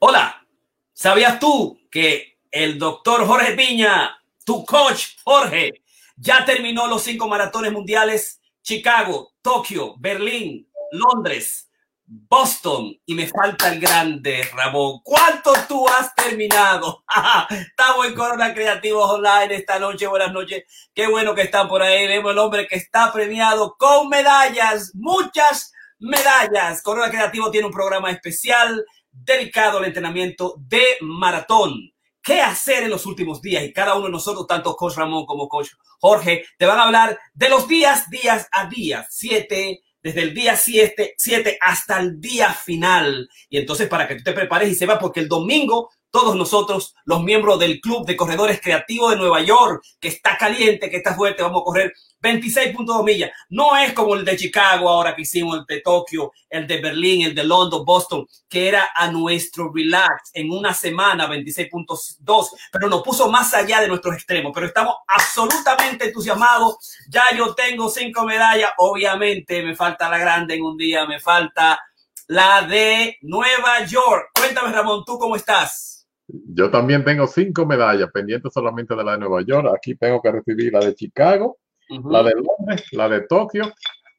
Hola, ¿sabías tú que el doctor Jorge Piña, tu coach Jorge, ya terminó los cinco maratones mundiales? Chicago, Tokio, Berlín, Londres, Boston y me falta el grande, Ramón. ¿Cuánto tú has terminado? Estamos en Corona Creativos Online esta noche. Buenas noches. Qué bueno que están por ahí. Vemos el hombre que está premiado con medallas, muchas medallas. Corona Creativo tiene un programa especial dedicado al entrenamiento de maratón. ¿Qué hacer en los últimos días? Y cada uno de nosotros, tanto Coach Ramón como Coach Jorge, te van a hablar de los días, días a día, siete, desde el día 7, 7 hasta el día final. Y entonces para que tú te prepares y sepas, porque el domingo todos nosotros, los miembros del Club de Corredores Creativos de Nueva York, que está caliente, que está fuerte, vamos a correr 26.2 millas. No es como el de Chicago ahora que hicimos, el de Tokio, el de Berlín, el de London, Boston, que era a nuestro relax en una semana 26.2, pero nos puso más allá de nuestros extremos. Pero estamos absolutamente entusiasmados. Ya yo tengo cinco medallas. Obviamente me falta la grande en un día, me falta la de Nueva York. Cuéntame, Ramón, ¿tú cómo estás? Yo también tengo cinco medallas pendientes solamente de la de Nueva York. Aquí tengo que recibir la de Chicago, la de Londres, la de Tokio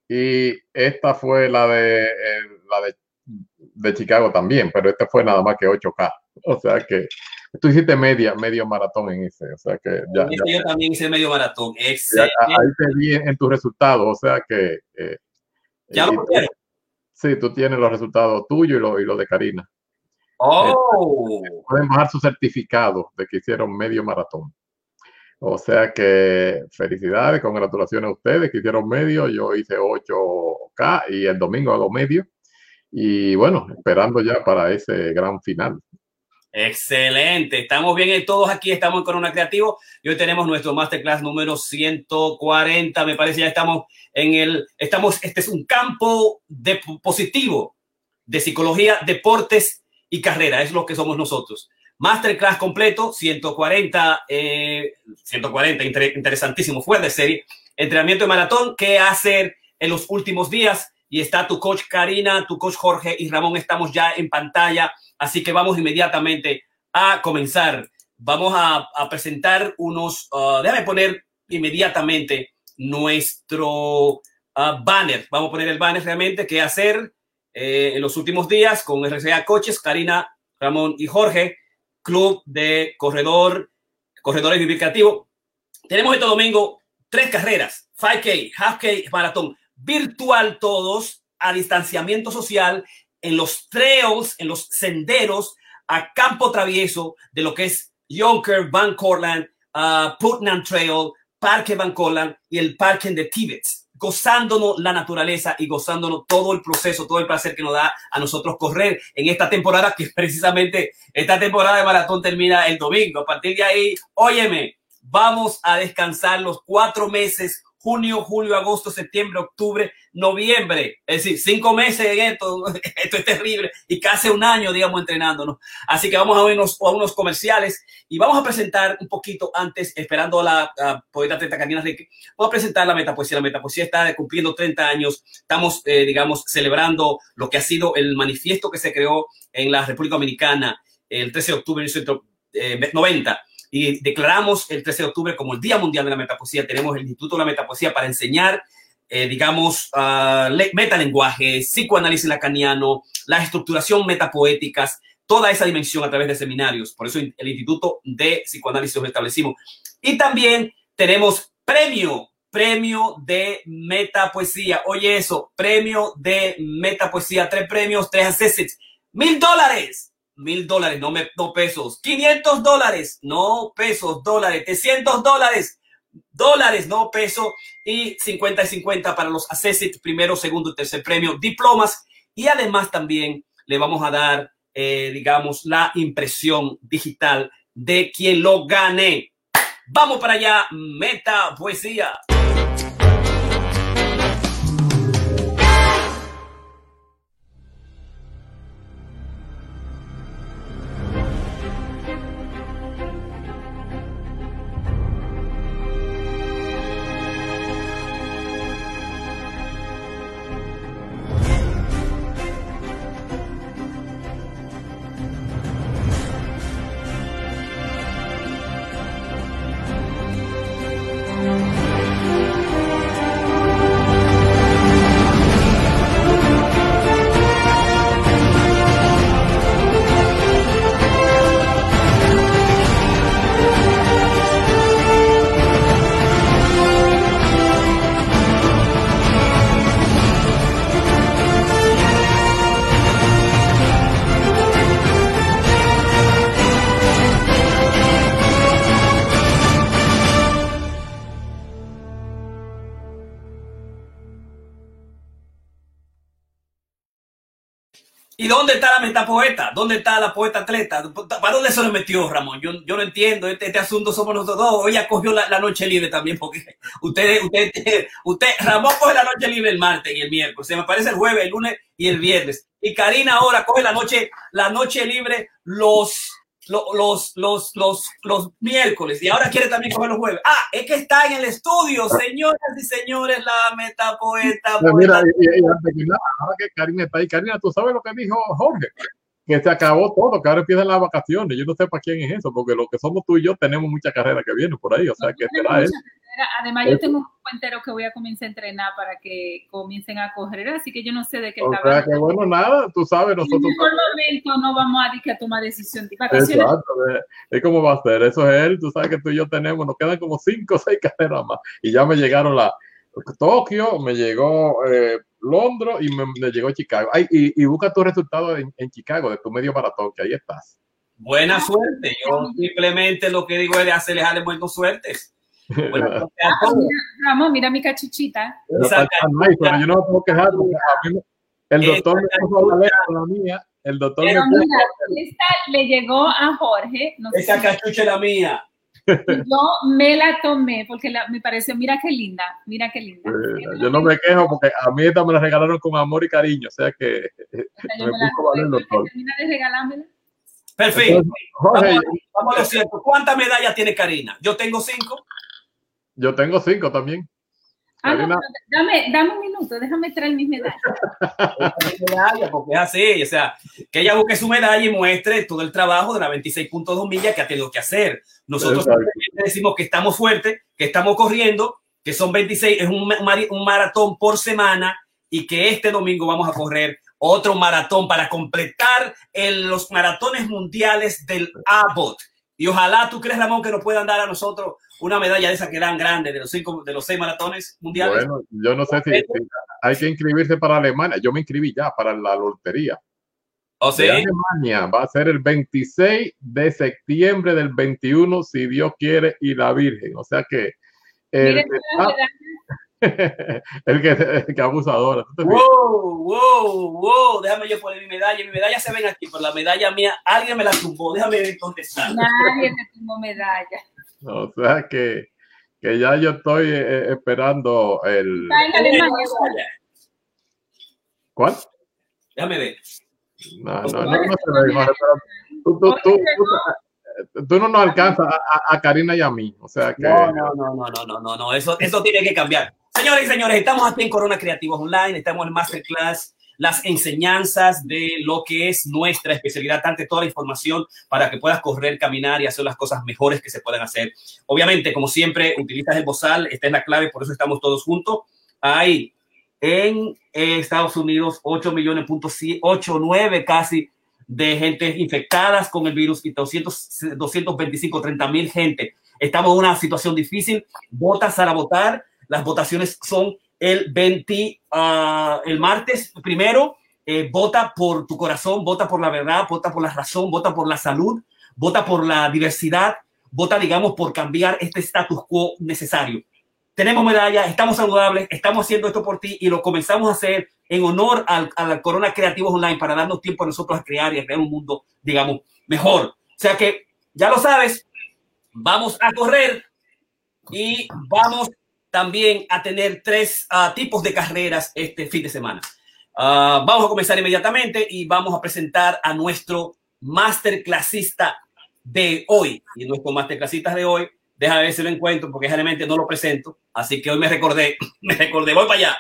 y esta fue la de eh, la de, de, Chicago también, pero esta fue nada más que 8K. O sea que tú hiciste media, medio maratón en ese. O sea que ya. yo también hice medio maratón. Excelente. ahí te vi en, tus resultados. O sea que. Eh, ya lo tienes. Sí, tú tienes los resultados tuyos y los y lo de Karina. Oh. Pueden bajar su certificado de que hicieron medio maratón. O sea que felicidades, congratulaciones a ustedes que hicieron medio. Yo hice 8K y el domingo hago medio. Y bueno, esperando ya para ese gran final. Excelente, estamos bien todos aquí, estamos en Corona Creativo y hoy tenemos nuestro masterclass número 140, me parece ya estamos en el, estamos, este es un campo de positivo de psicología, deportes y carrera, es lo que somos nosotros. Masterclass completo, 140, 140, eh, interesantísimo, fuera de serie. Entrenamiento de maratón, qué hacer en los últimos días. Y está tu coach Karina, tu coach Jorge y Ramón, estamos ya en pantalla. Así que vamos inmediatamente a comenzar. Vamos a, presentar unos, uh, déjame poner inmediatamente nuestro uh, banner. Vamos a poner el banner realmente, qué hacer eh, en los últimos días con RCA Coches, Karina, Ramón y Jorge, Club de Corredor, Corredores Vivir Creativo. Tenemos este domingo tres carreras, 5K, Half-K, Maratón, virtual todos, a distanciamiento social, en los trails, en los senderos, a campo travieso de lo que es Yonker, Van Cortlandt, uh, Putnam Trail, Parque Van Cortlandt y el Parque de Tibet gozándonos la naturaleza y gozándonos todo el proceso, todo el placer que nos da a nosotros correr en esta temporada, que precisamente esta temporada de maratón termina el domingo. A partir de ahí, óyeme, vamos a descansar los cuatro meses junio, julio, agosto, septiembre, octubre, noviembre. Es decir, cinco meses en esto. Esto es terrible. Y casi un año, digamos, entrenándonos. Así que vamos a unos, a unos comerciales y vamos a presentar un poquito antes, esperando a la poeta Teta Carina Rique, vamos a presentar la metapoesía. La metapoesía está cumpliendo 30 años. Estamos, eh, digamos, celebrando lo que ha sido el manifiesto que se creó en la República Dominicana el 13 de octubre de 1990 y declaramos el 13 de octubre como el Día Mundial de la Metapoesía. Tenemos el Instituto de la Metapoesía para enseñar, eh, digamos, uh, metalenguaje, psicoanálisis lacaniano, la estructuración metapoéticas, toda esa dimensión a través de seminarios. Por eso el Instituto de Psicoanálisis lo establecimos. Y también tenemos premio, premio de metapoesía. Oye eso, premio de metapoesía, tres premios, tres assets, mil dólares mil dólares, no, me, no pesos, 500 dólares, no pesos, dólares, 300 dólares, dólares, no pesos, y 50 y 50 para los assessits, primero, segundo tercer premio, diplomas, y además también le vamos a dar, eh, digamos, la impresión digital de quien lo gane. Vamos para allá, meta poesía. Dónde está la metapoeta? ¿Dónde está la poeta atleta? ¿Para dónde se lo metió Ramón? Yo, yo no entiendo. Este, este asunto somos nosotros dos. Ella cogió la, noche libre también, porque usted, usted, usted, Ramón coge la noche libre el martes y el miércoles. Se me parece el jueves, el lunes y el viernes. Y Karina ahora coge la noche, la noche libre los los, los, los, los miércoles y ahora quiere también comer los jueves. Ah, es que está en el estudio, ah. señoras y señores, la metapoeta. Pues mira, y, ahora que Karina está ahí, Karina, ¿tú sabes lo que dijo Jorge? Que se acabó todo, que ahora empiezan las vacaciones. Yo no sé para quién es eso, porque lo que somos tú y yo tenemos mucha carrera que viene por ahí, o sea, que será él. Además, yo tengo un entero que voy a comenzar a entrenar para que comiencen a correr, así que yo no sé de qué o sea, que bueno, nada, tú sabes, nosotros. En ningún momento no vamos a, que a tomar decisión de vacaciones. Exacto, es como va a ser, eso es él, tú sabes que tú y yo tenemos, nos quedan como cinco o seis carreras más, y ya me llegaron la Tokio, me llegó eh, Londres y me, llegó Chicago. Ay, y, busca tu resultado en, en Chicago de tu medio maratón, que ahí estás. Buena suerte. Yo simplemente lo que digo es de hacerles a buena suerte. Bueno, ah, Ramón, mira mi cachuchita. pero yo no puedo quejar el doctor me puso la mía. El doctor me puso esta le llegó a Jorge. No Esa cachucha es la mía. Yo me la tomé porque me pareció, mira qué linda, mira qué linda. yo no me quejo porque a mí esta me la regalaron con amor y cariño, o sea que me, puso el doctor. de regalármela. Perfecto. Jorge, vamos, vamos a lo cierto. ¿Cuántas medallas tiene Karina? Yo tengo cinco. Yo tengo cinco también. Ah, no, dame, dame un minuto, déjame traer mis medallas. medalla, porque es así, o sea, que ella busque su medalla y muestre todo el trabajo de la 26.2 millas que ha tenido que hacer. Nosotros decimos que estamos fuertes, que estamos corriendo, que son 26, es un, un maratón por semana y que este domingo vamos a correr otro maratón para completar los maratones mundiales del Abbott. Y ojalá, ¿tú crees, Ramón, que nos puedan dar a nosotros una medalla de esa que dan grande de los cinco, de los seis maratones mundiales. Bueno, yo no sé si, hay que inscribirse para Alemania. Yo me inscribí ya para la lotería. ¿O sea, Alemania va a ser el 26 de septiembre del 21, si Dios quiere, y la Virgen. O sea que el, que, el que, el que abusadora. Wow, wow, wow. Déjame yo poner mi medalla. Mi medalla se ven aquí, pero la medalla mía, alguien me la tumbó. Déjame ver dónde está. Nadie te tumbó medalla. O sea que, que ya yo estoy eh, eh, esperando el. ¿Cuál? Déjame ver. No, no, no, no se ve, tú, tú, tú, tú, no nos alcanzas a, a, Karina y a mí. O sea que. No, no, no, no, no, no, no, eso, eso tiene que cambiar. Señores y señores, estamos aquí en Corona Creativos Online, estamos en Masterclass las enseñanzas de lo que es nuestra especialidad, tanto toda la información para que puedas correr, caminar y hacer las cosas mejores que se puedan hacer. Obviamente, como siempre, utilizas el bozal, esta es la clave, por eso estamos todos juntos. Hay en Estados Unidos 8 millones, punto 8, 9 casi de gente infectadas con el virus y 200, 225, 30 mil gente. Estamos en una situación difícil. Votas a votar. Las votaciones son el 20, ah, el martes primero, eh, vota por tu corazón, vota por la verdad, vota por la razón, vota por la salud, vota por la diversidad, vota, digamos, por cambiar este status quo necesario. Tenemos medalla, estamos saludables, estamos haciendo esto por ti y lo comenzamos a hacer en honor al, al Corona Creativos Online para darnos tiempo a nosotros a crear y a crear un mundo, digamos, mejor. O sea que, ya lo sabes, vamos a correr y vamos también a tener tres uh, tipos de carreras este fin de semana. Uh, vamos a comenzar inmediatamente y vamos a presentar a nuestro masterclassista de hoy. Y nuestro masterclassista de hoy, déjame ver si lo encuentro porque generalmente no lo presento. Así que hoy me recordé, me recordé, voy para allá.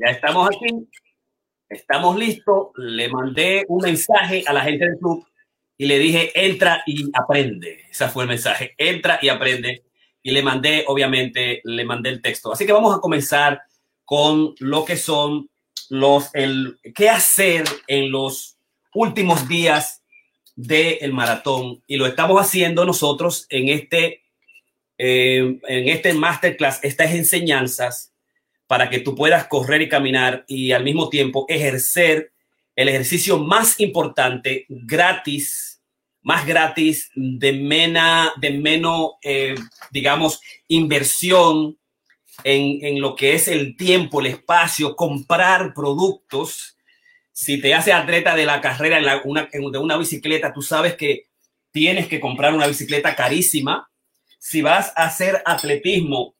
Ya estamos aquí, estamos listos. Le mandé un mensaje a la gente del club y le dije, entra y aprende. Ese fue el mensaje, entra y aprende. Y le mandé, obviamente, le mandé el texto. Así que vamos a comenzar con lo que son los, el, qué hacer en los últimos días del maratón. Y lo estamos haciendo nosotros en este, eh, en este masterclass, estas enseñanzas para que tú puedas correr y caminar y al mismo tiempo ejercer el ejercicio más importante gratis, más gratis, de, mena, de menos, eh, digamos, inversión en, en, lo que es el tiempo, el espacio, comprar productos. Si te haces atleta de la carrera de una bicicleta, tú sabes que tienes que comprar una bicicleta carísima. Si vas a hacer atletismo,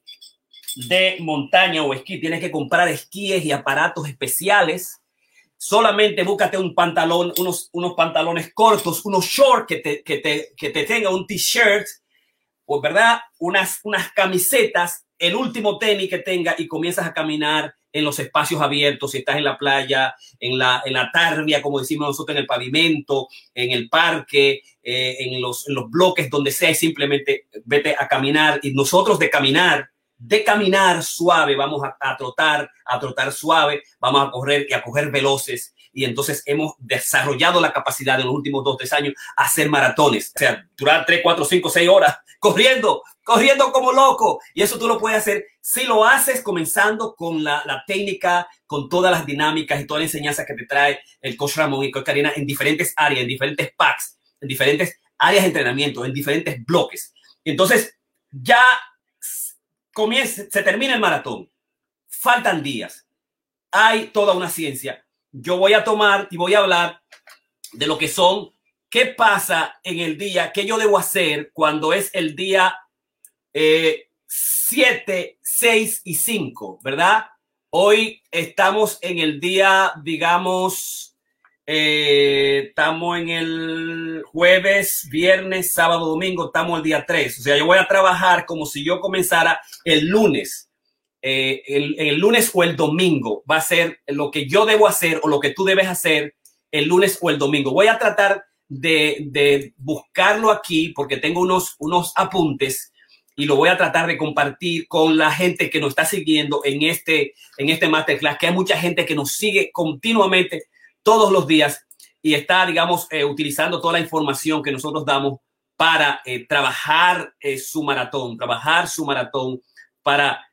de montaña o esquí, tienes que comprar esquíes y aparatos especiales. Solamente búscate un pantalón, unos, unos pantalones cortos, unos shorts que te, que te, que te tenga un t-shirt, pues verdad, unas, unas camisetas, el último tenis que tenga y comienzas a caminar en los espacios abiertos, si estás en la playa, en la, en la tarbia, como decimos nosotros, en el pavimento, en el parque, eh, en, los, en los bloques, donde sea, simplemente vete a caminar. Y nosotros de caminar, de caminar suave, vamos a, trotar, a trotar suave, vamos a correr y a coger veloces. Y entonces hemos desarrollado la capacidad en los últimos dos, tres años a hacer maratones. O sea, durar tres, cuatro, cinco, seis horas corriendo, corriendo como loco. Y eso tú lo puedes hacer si lo haces comenzando con la, la técnica, con todas las dinámicas y toda la enseñanza que te trae el coach Ramón y coach Karina en diferentes áreas, en diferentes packs, en diferentes áreas de entrenamiento, en diferentes bloques. Entonces, ya comienza, se termina el maratón. Faltan días. Hay toda una ciencia. Yo voy a tomar y voy a hablar de lo que son, qué pasa en el día, qué yo debo hacer cuando es el día 7, eh, 6 y 5, ¿verdad? Hoy estamos en el día, digamos, eh, estamos en el jueves, viernes, sábado, domingo, estamos el día 3. O sea, yo voy a trabajar como si yo comenzara el lunes. Eh, el, el, lunes o el domingo va a ser lo que yo debo hacer o lo que tú debes hacer el lunes o el domingo. Voy a tratar de, de buscarlo aquí porque tengo unos, unos apuntes y lo voy a tratar de compartir con la gente que nos está siguiendo en este, en este masterclass, que hay mucha gente que nos sigue continuamente todos los días y está, digamos, eh, utilizando toda la información que nosotros damos para eh, trabajar eh, su maratón, trabajar su maratón para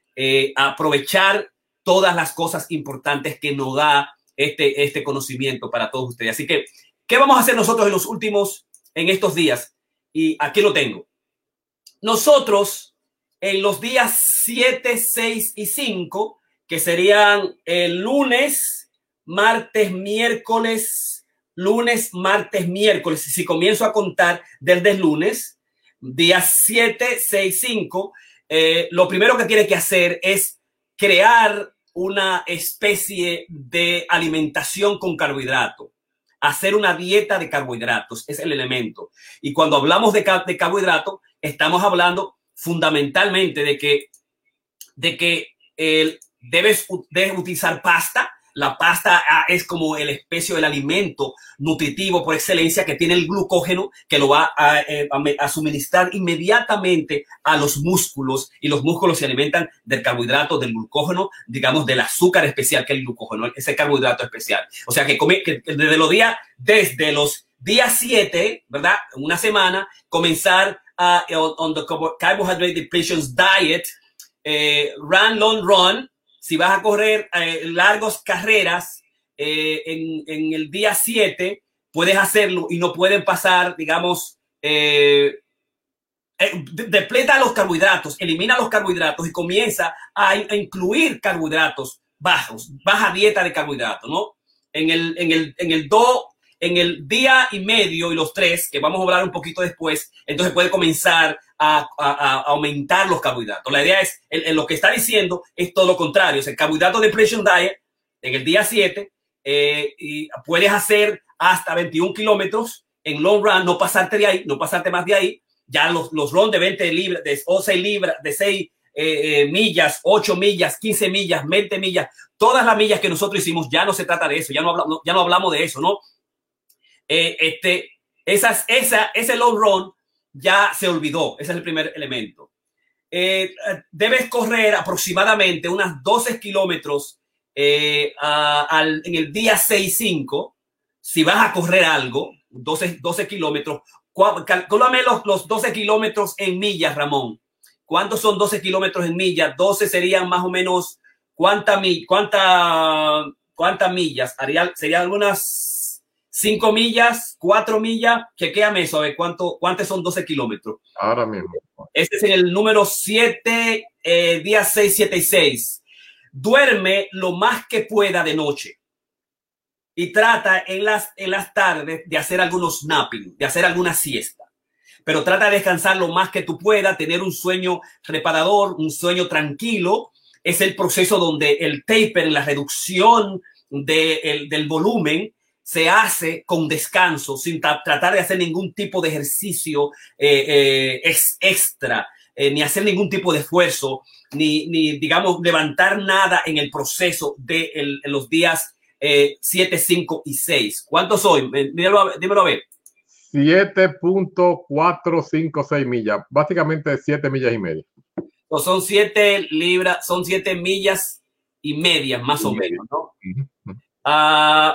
aprovechar todas las cosas importantes que nos da este, este conocimiento para todos ustedes. Así que, ¿qué vamos a hacer nosotros en los últimos, en estos días? Y aquí lo tengo. Nosotros, en los días 7, 6 y 5, que serían el lunes, martes, miércoles, lunes, martes, miércoles. Si comienzo a contar desde el lunes, día 7, 6, 5, eh, lo primero que tiene que hacer es crear una especie de alimentación con carbohidrato. Hacer una dieta de carbohidratos es el elemento. Y cuando hablamos de, carbohidrato, estamos hablando fundamentalmente de que, de que el, debes, debes utilizar pasta, la pasta ah, es como el especie del alimento nutritivo por excelencia que tiene el glucógeno que lo va eh, a, suministrar inmediatamente a los músculos y los músculos se alimentan del carbohidrato, del glucógeno, digamos del azúcar especial que es el glucógeno, ese carbohidrato especial. O sea que, desde los días, desde los días 7, ¿verdad? Una semana, comenzar a, on, the carbohydrate depletions diet, eh, run, long run, si vas a correr eh, largas carreras eh, en, el día 7, puedes hacerlo y no pueden pasar, digamos, eh, depleta los carbohidratos, elimina los carbohidratos y comienza a, incluir carbohidratos bajos, baja dieta de carbohidratos, ¿no? En el, en el, en el do, en el día y medio y los tres, que vamos a hablar un poquito después, entonces puede comenzar a, aumentar los carbohidratos. La idea es, en, lo que está diciendo, es todo lo contrario. Es el carbohidrato depletion diet en el día 7 eh, y puedes hacer hasta 21 kilómetros en long run, no pasarte de ahí, no pasarte más de ahí. Ya los, los run de 20 libras, de 6 libras, de 6 eh, eh, millas, 8 millas, 15 millas, 20 millas, todas las millas que nosotros hicimos, ya no se trata de eso, ya no, hablamos, ya no hablamos de eso, ¿no? este, esas, esa, ese long run ya se olvidó. Ese es el primer elemento. Eh, debes correr aproximadamente unas 12 kilómetros eh, en el día 6-5. Si vas a correr algo, 12, 12 kilómetros, calculame los, los 12 kilómetros en millas, Ramón. ¿Cuántos son 12 kilómetros en millas? 12 serían más o menos, ¿cuánta, cuánta, cuántas millas? Haría, serían algunas 5 millas, 4 millas, chequéame eso, a ver cuánto, cuántos son 12 kilómetros. Ahora mismo. Este es el número 7, eh, día 6, 7 y 6. Duerme lo más que pueda de noche y trata en las, en las tardes de hacer algunos napping, de hacer alguna siesta. Pero trata de descansar lo más que tú puedas, tener un sueño reparador, un sueño tranquilo. Es el proceso donde el taper, la reducción de del volumen, se hace con descanso, sin tratar de hacer ningún tipo de ejercicio eh, eh, extra, eh, ni hacer ningún tipo de esfuerzo, ni, ni, digamos, levantar nada en el proceso de los días 7, 5 y 6. ¿Cuántos soy? Dímelo, dímelo a ver. 7.456 millas, básicamente 7 millas y media. son 7 libras, son 7 millas y media, más o menos, ¿no? Ah,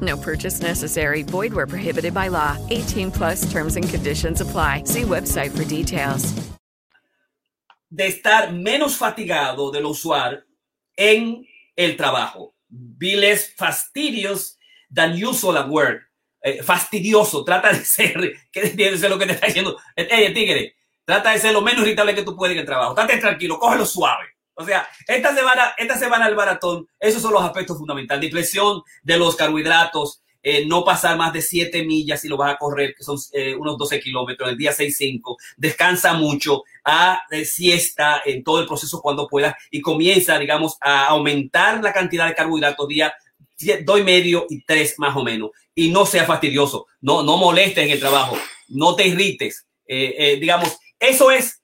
No purchase necessary. Void where prohibited by law. 18 plus terms and conditions apply. See website for details. De estar menos fatigado del usuario en el trabajo. Viles fastidios than usual at work. Eh, fastidioso. Trata de ser, que es lo que te está diciendo. Hey, tigre, trata de ser lo menos irritable que tú puedes en el trabajo. Estate tranquilo, cógelo suave. O sea, esta semana, esta semana el maratón, esos son los aspectos fundamentales. Depresión de los carbohidratos, eh, no pasar más de 7 millas si lo vas a correr, que son eh, unos 12 kilómetros, el día 6-5. Descansa mucho, a de siesta en todo el proceso cuando puedas y comienza, digamos, a aumentar la cantidad de carbohidratos día dos y medio y tres más o menos. Y no sea fastidioso, no, no molestes en el trabajo, no te irrites. Eh, digamos, eso es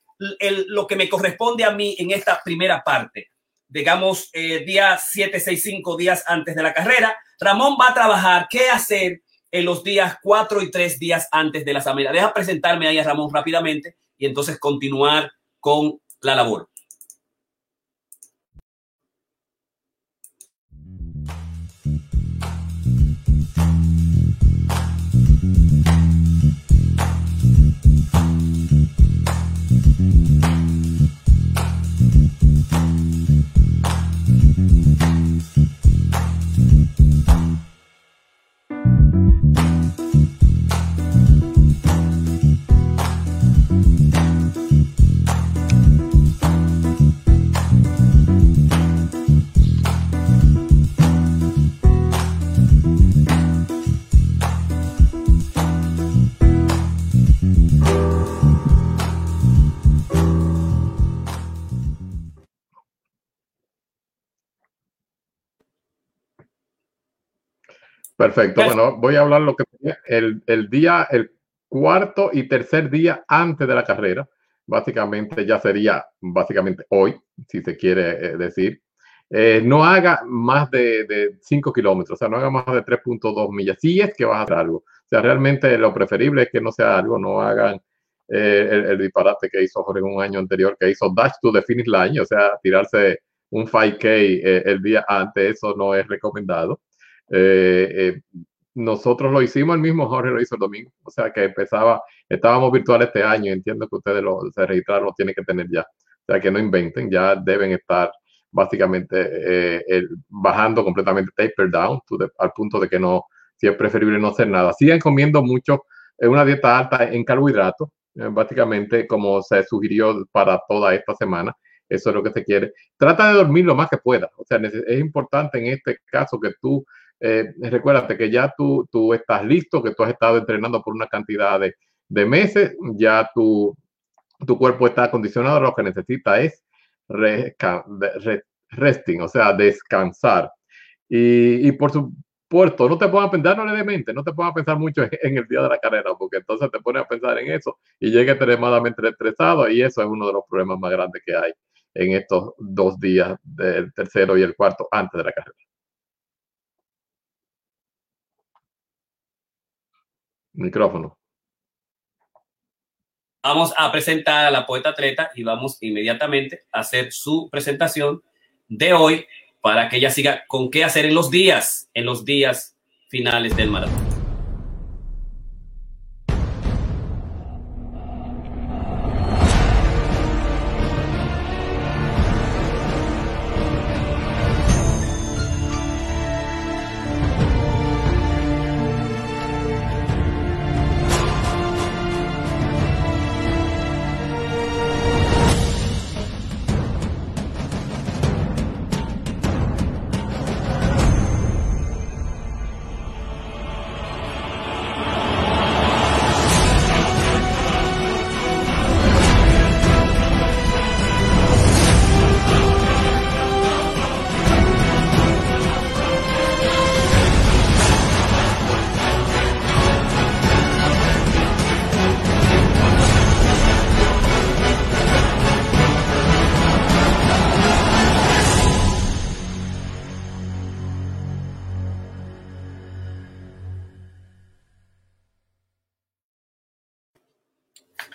lo que me corresponde a mí en esta primera parte, digamos, eh, día 7, 6, 5 días antes de la carrera, Ramón va a trabajar qué hacer en los días 4 y 3 días antes de la asamblea. Deja presentarme ahí a Ramón rápidamente y entonces continuar con la labor. Perfecto. Bueno, voy a hablar lo que el, el día, el cuarto y tercer día antes de la carrera. Básicamente ya sería, básicamente hoy, si se quiere eh, decir. Eh, no haga más de, 5 kilómetros, o sea, no haga más de 3.2 millas, si es que vas a hacer algo. O sea, realmente lo preferible es que no sea algo, no hagan eh, el, disparate que hizo Jorge un año anterior, que hizo Dash to the Finish Line, o sea, tirarse un 5K el día antes, eso no es recomendado. Nosotros lo hicimos, el mismo Jorge lo hizo el domingo, o sea que empezaba, estábamos virtual este año, entiendo que ustedes lo, se registraron, lo tienen que tener ya, o sea que no inventen, ya deben estar básicamente eh, bajando completamente taper down al punto de que no, si es preferible no hacer nada. Sigan comiendo mucho, eh, una dieta alta en carbohidratos, eh, básicamente como se sugirió para toda esta semana. Eso es lo que se quiere. Trata de dormir lo más que pueda. O sea, es importante en este caso que tú, recuérdate que ya tú, tú estás listo, que tú has estado entrenando por una cantidad de, de meses, ya tu, tu cuerpo está acondicionado, lo que necesita es resting, o sea, descansar. Y, y, por supuesto, no te pongas a pensar, no le no te pongas a pensar mucho en, el día de la carrera, porque entonces te pones a pensar en eso y llega extremadamente estresado y eso es uno de los problemas más grandes que hay en estos dos días del tercero y el cuarto antes de la carrera. Micrófono. Vamos a presentar a la poeta atleta y vamos inmediatamente a hacer su presentación de hoy para que ella siga con qué hacer en los días, en los días finales del maratón.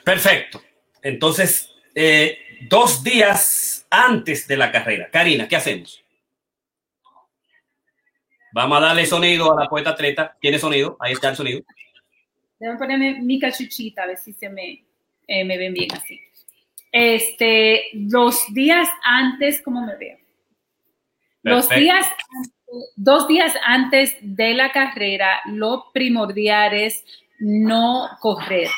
Perfecto. Entonces, eh, dos días antes de la carrera. Karina, ¿qué hacemos? Vamos a darle sonido a la poeta atleta. ¿Tiene sonido? Ahí está el sonido. Déjame ponerme mi cachuchita, a ver si se me, eh, me ven bien así. Este, los días antes, ¿cómo me veo? Los días, dos días antes de la carrera, lo primordial es no correr.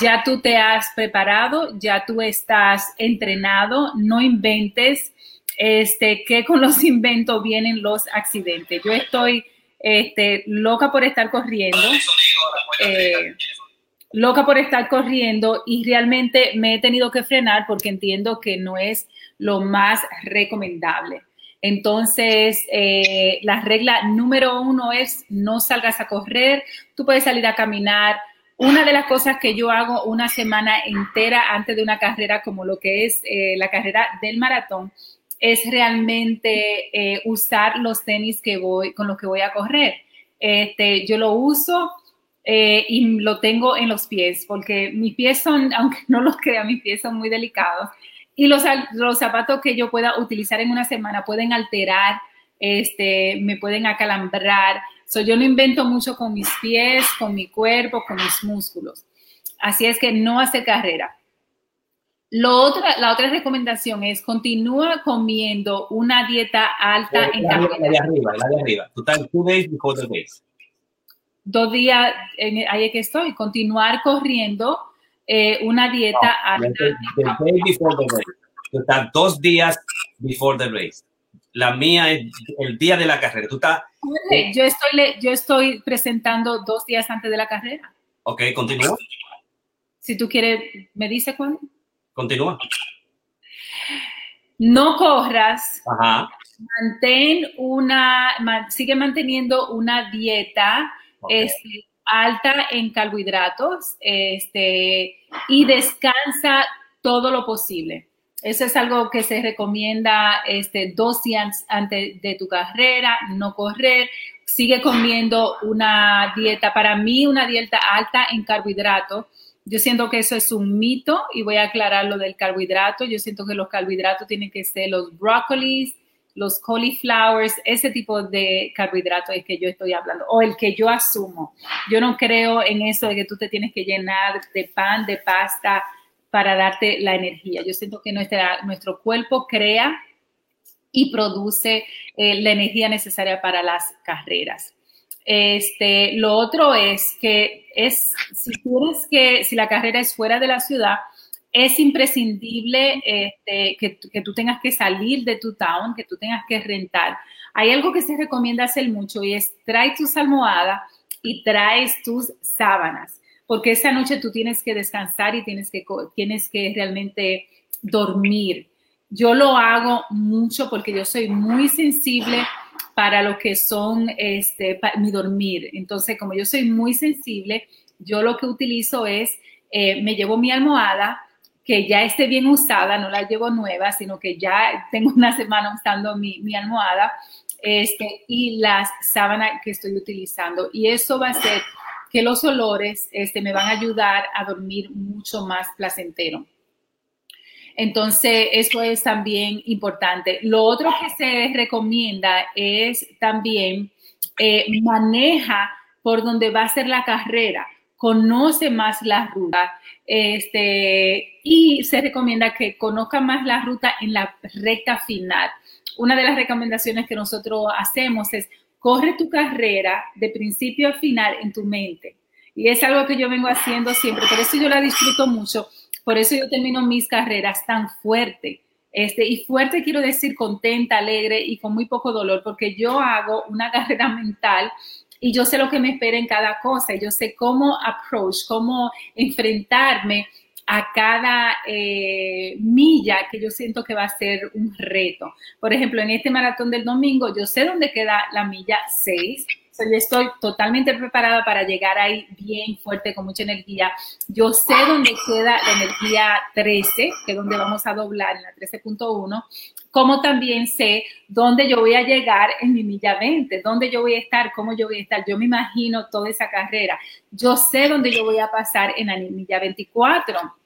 Ya tú te has preparado, ya tú estás entrenado, no inventes este, que con los inventos vienen los accidentes. Yo estoy este, loca por estar corriendo. Eh, loca por estar corriendo y realmente me he tenido que frenar porque entiendo que no es lo más recomendable. Entonces, eh, la regla número uno es no salgas a correr, tú puedes salir a caminar. Una de las cosas que yo hago una semana entera antes de una carrera como lo que es eh, la carrera del maratón es realmente eh, usar los tenis que voy, con los que voy a correr. Este, yo lo uso y lo tengo en los pies porque mis pies son, aunque no los crea, mis pies son muy delicados y los, los zapatos que yo pueda utilizar en una semana pueden alterar, este, me pueden acalambrar. So, yo no invento mucho con mis pies, con mi cuerpo, con mis músculos. Así es que no hace carrera. Lo otra, la otra recomendación es continúa comiendo una dieta alta en carbohidratos. La de arriba, la de arriba. Total, two days before the race. Dos días, ahí es que estoy. Continuar corriendo eh, una dieta estás dos días before the race. La mía es el día de la carrera. Tú estás. yo, estoy, yo estoy presentando dos días antes de la carrera. Ok, continúa. Si tú quieres, ¿me dice cuándo? Continúa. No corras mantén una, sigue manteniendo una dieta este, alta en carbohidratos este, y descansa todo lo posible. Eso es algo que se recomienda este, dos días antes de tu carrera, no correr. Sigue comiendo una dieta, para mí una dieta alta en carbohidratos. Yo siento que eso es un mito y voy a aclarar lo del carbohidrato. Yo siento que los carbohidratos tienen que ser los brócolis, los cauliflowers, ese tipo de carbohidratos es que yo estoy hablando, o el que yo asumo. Yo no creo en eso de que tú te tienes que llenar de pan, de pasta para darte la energía. Yo siento que nuestra, nuestro cuerpo crea y produce eh, la energía necesaria para las carreras. Este, lo otro es que es, si tienes que, si la carrera es fuera de la ciudad, es imprescindible este, que, tú tengas que salir de tu town, que tú tengas que rentar. Hay algo que se recomienda hacer mucho y es trae tus almohadas y traes tus sábanas, porque esa noche tú tienes que descansar y tienes que, tienes que realmente dormir. Yo lo hago mucho porque yo soy muy sensible para lo que son este, mi dormir. Entonces, como yo soy muy sensible, yo lo que utilizo es, eh, me llevo mi almohada, que ya esté bien usada, no la llevo nueva, sino que ya tengo una semana usando mi, mi almohada este, y las sábanas que estoy utilizando. Y eso va a hacer que los olores este, me van a ayudar a dormir mucho más placentero. Entonces, eso es también importante. Lo otro que se recomienda es también eh, maneja por donde va a ser la carrera, conoce más la ruta este, y se recomienda que conozca más la ruta en la recta final. Una de las recomendaciones que nosotros hacemos es corre tu carrera de principio a final en tu mente. Y es algo que yo vengo haciendo siempre, por eso yo la disfruto mucho, por eso yo termino mis carreras tan fuerte. Este, y fuerte quiero decir contenta, alegre y con muy poco dolor, porque yo hago una carrera mental y yo sé lo que me espera en cada cosa, yo sé cómo approach, cómo enfrentarme a cada eh, milla que yo siento que va a ser un reto. Por ejemplo, en este maratón del domingo, yo sé dónde queda la milla 6, yo estoy totalmente preparada para llegar ahí bien fuerte, con mucha energía. Yo sé dónde queda la energía 13, que es donde vamos a doblar en la 13.1, como también sé dónde yo voy a llegar en mi milla 20, dónde yo voy a estar, cómo yo voy a estar. Yo me imagino toda esa carrera. Yo sé dónde yo voy a pasar en la milla 24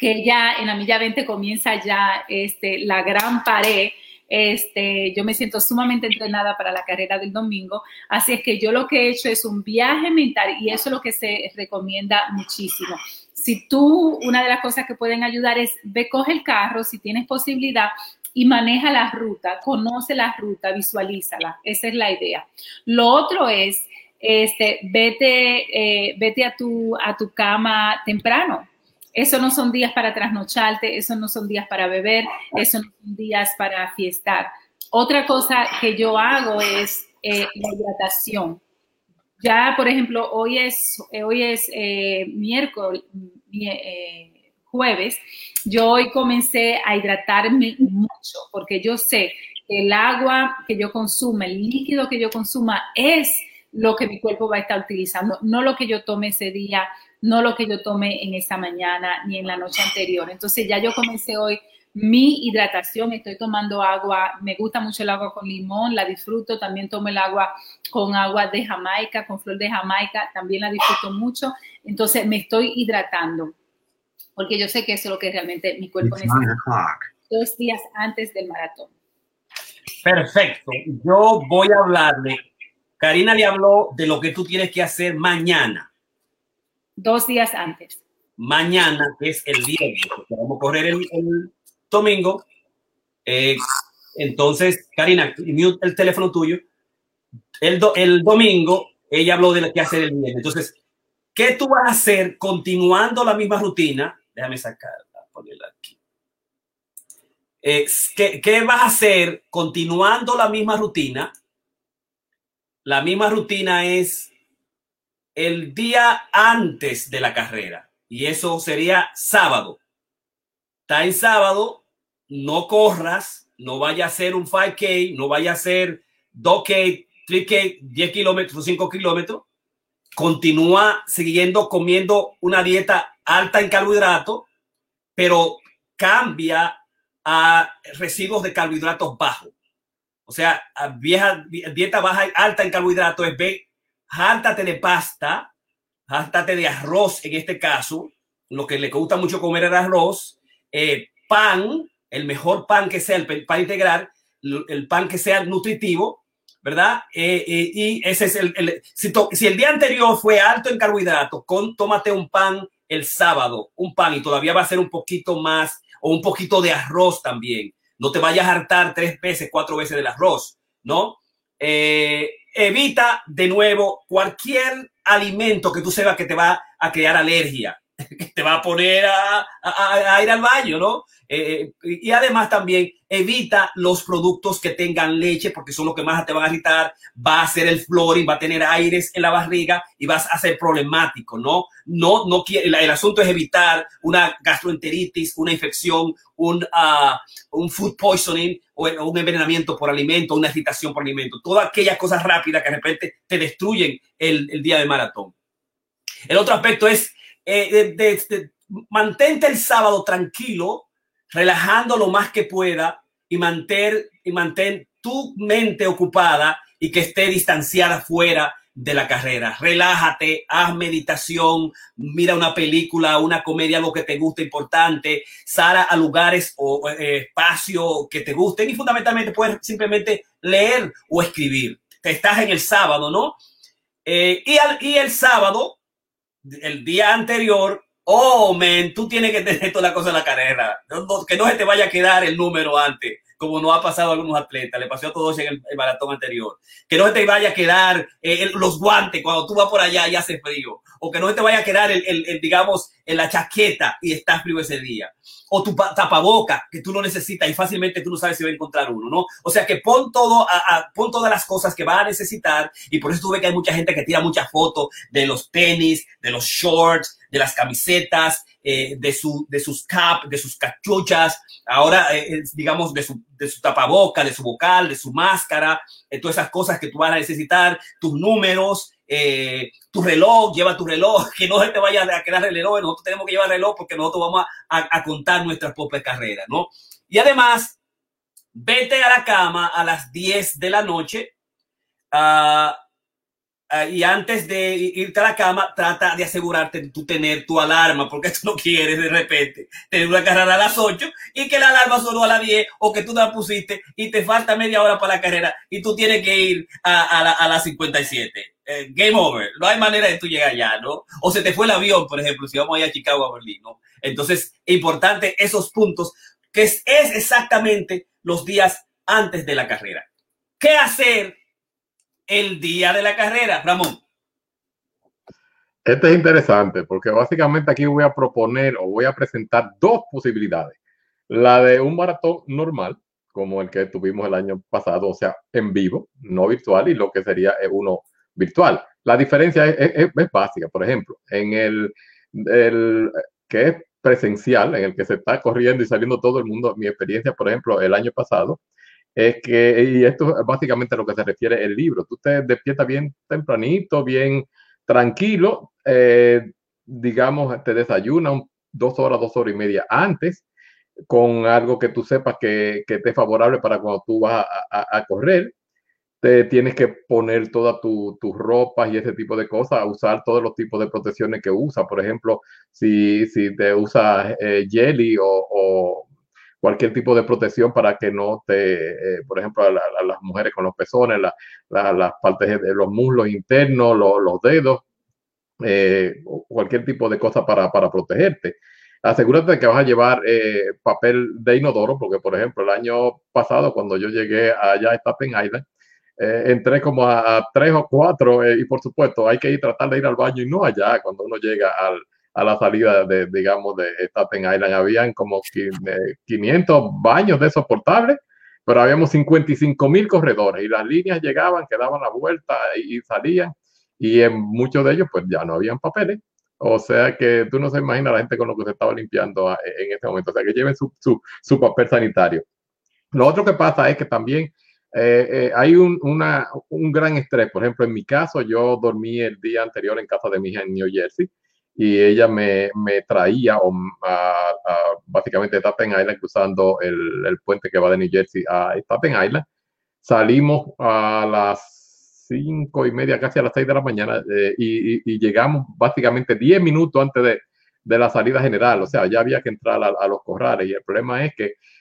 que ya en la milla 20 comienza ya este, la gran pared este, yo me siento sumamente entrenada para la carrera del domingo, así es que yo lo que he hecho es un viaje mental y eso es lo que se recomienda muchísimo. Si tú, una de las cosas que pueden ayudar es, ve, coge el carro, si tienes posibilidad, y maneja la ruta, conoce la ruta, visualízala. Esa es la idea. Lo otro es, este, vete, eh, vete a, tu, a tu cama temprano. Eso no son días para trasnocharte, eso no son días para beber, eso no son días para fiestar. Otra cosa que yo hago es eh, la hidratación. Ya, por ejemplo, hoy es, hoy es eh, miércoles, eh, jueves, yo hoy comencé a hidratarme mucho porque yo sé que el agua que yo consuma, el líquido que yo consuma es lo que mi cuerpo va a estar utilizando, no lo que yo tome ese día no lo que yo tomé en esa mañana ni en la noche anterior. Entonces ya yo comencé hoy mi hidratación, estoy tomando agua, me gusta mucho el agua con limón, la disfruto, también tomo el agua con agua de Jamaica, con flor de Jamaica, también la disfruto mucho, entonces me estoy hidratando, porque yo sé que eso es lo que realmente mi cuerpo necesita. Dos días antes del maratón. Perfecto, yo voy a hablarle, Karina le habló de lo que tú tienes que hacer mañana dos días antes. Mañana, es el viernes, vamos a correr el, domingo. Eh, entonces, Karina, el teléfono tuyo. El, el domingo, ella habló de lo que hacer el viernes. Entonces, ¿qué tú vas a hacer continuando la misma rutina? Déjame sacarla, ponerla aquí. Eh, ¿qué, ¿Qué vas a hacer continuando la misma rutina? La misma rutina es el día antes de la carrera. Y eso sería sábado. Está en sábado, no corras, no vaya a ser un 5K, no vaya a ser 2K, 3K, 10 kilómetros o 5 kilómetros, continúa siguiendo comiendo una dieta alta en carbohidratos, pero cambia a residuos de carbohidratos bajos. O sea, vieja, dieta baja alta en carbohidratos es ve, jáltate de pasta, jáltate de arroz en este caso, lo que le gusta mucho comer es arroz, eh, pan, el mejor pan que sea, el pan integral, el pan que sea nutritivo, ¿verdad? Eh, eh, y ese es el, si, si, el día anterior fue alto en carbohidratos, con, tómate un pan el sábado, un pan y todavía va a ser un poquito más o un poquito de arroz también. No te vayas a hartar tres veces, cuatro veces del arroz, ¿no? Eh, evita de nuevo cualquier alimento que tú sepas que te va a crear alergia, que te va a poner a, a ir al baño, ¿no? Eh, y además también evita los productos que tengan leche porque son los que más te van a irritar. Va a ser el florin, va a tener aires en la barriga y vas a ser problemático, ¿no? No, no el, asunto es evitar una gastroenteritis, una infección, un, uh, un food poisoning o un envenenamiento por alimento, una irritación por alimento. Todas aquellas cosas rápidas que de repente te destruyen el, día de maratón. El otro aspecto es eh, mantente el sábado tranquilo relajando lo más que pueda y mantén, y tu mente ocupada y que esté distanciada fuera de la carrera. Relájate, haz meditación, mira una película, una comedia, algo que te guste importante, sal a lugares o eh, espacios que te gusten y fundamentalmente puedes simplemente leer o escribir. Te estás en el sábado, ¿no? Eh, y, y el sábado, el día anterior, Oh, men, tú tienes que tener toda la cosa en la carrera. que no se te vaya a quedar el número antes, como no ha pasado a algunos atletas. Le pasó a todos en el, maratón anterior. Que no te vaya a quedar eh, los guantes cuando tú vas por allá y hace frío. O que no te vaya a quedar, el, el, digamos, en la chaqueta y está frío ese día. O tu tapaboca, que tú lo necesitas y fácilmente tú no sabes si va a encontrar uno, ¿no? O sea que pon todo, a, pon todas las cosas que va a necesitar y por eso tú que hay mucha gente que tira muchas fotos de los tenis, de los shorts, de las camisetas, eh, de, su, de sus cap, de sus cachuchas, ahora, eh, digamos, de su, de su tapaboca, de su vocal, de su máscara, eh, todas esas cosas que tú vas a necesitar, tus números, tu reloj, lleva tu reloj, que no se te vaya a quedar el reloj, nosotros tenemos que llevar reloj porque nosotros vamos a, a, contar nuestras propias carreras, ¿no? Y además, vete a la cama a las 10 de la noche. Uh, y antes de irte a la cama, trata de asegurarte de tú tener tu alarma, porque tú no quieres de repente tener una carrera a las 8 y que la alarma sonó a las 10 o que tú la pusiste y te falta media hora para la carrera y tú tienes que ir a, a, a las 57. Eh, game over. No hay manera de tú llegar allá, ¿no? O se te fue el avión, por ejemplo, si vamos a ir a Chicago a Berlín, ¿no? Entonces, importante esos puntos, que es, es exactamente los días antes de la carrera. ¿Qué hacer el día de la carrera, Ramón? Este es interesante porque básicamente aquí voy a proponer o voy a presentar dos posibilidades. La de un maratón normal, como el que tuvimos el año pasado, o sea, en vivo, no virtual, y lo que sería uno virtual. La diferencia es, básica. Por ejemplo, en el, el, que es presencial, en el que se está corriendo y saliendo todo el mundo, mi experiencia, por ejemplo, el año pasado, es que, y esto es básicamente lo que se refiere el libro, tú te despiertas bien tempranito, bien tranquilo, eh, digamos, te desayunas dos horas, dos horas y media antes, con algo que tú sepas que, que te es favorable para cuando tú vas a, correr. Te tienes que poner todas tus tu ropas y ese tipo de cosas, usar todos los tipos de protecciones que usa. Por ejemplo, si, si te usa eh, jelly o cualquier tipo de protección para que no te, eh, por ejemplo, a, las mujeres con los pezones, las partes de los muslos internos, los dedos, eh, cualquier tipo de cosa para, para, protegerte. Asegúrate de que vas a llevar eh, papel de inodoro, porque por ejemplo el año pasado cuando yo llegué allá a Staten Island, entré como a, a, tres o cuatro y por supuesto hay que ir tratar de ir al baño y no allá cuando uno llega al, a la salida de, digamos, de Staten Island. Habían como 500 baños de esos portables, pero habíamos 55 mil corredores y las líneas llegaban, quedaban la vuelta y, salían y en muchos de ellos pues ya no habían papeles. O sea que tú no se imaginas la gente con lo que se estaba limpiando en este momento. O sea que lleven su, su, su papel sanitario. Lo otro que pasa es que también eh, eh, hay un, una, un gran estrés. Por ejemplo, en mi caso, yo dormí el día anterior en casa de mi hija en New Jersey y ella me, me traía o, a, a, básicamente Staten Island cruzando el, el, puente que va de New Jersey a Staten Island. Salimos a las cinco y media, casi a las seis de la mañana eh, y, y, y, llegamos básicamente diez minutos antes de, de, la salida general. O sea, ya había que entrar a, a los corrales y el problema es que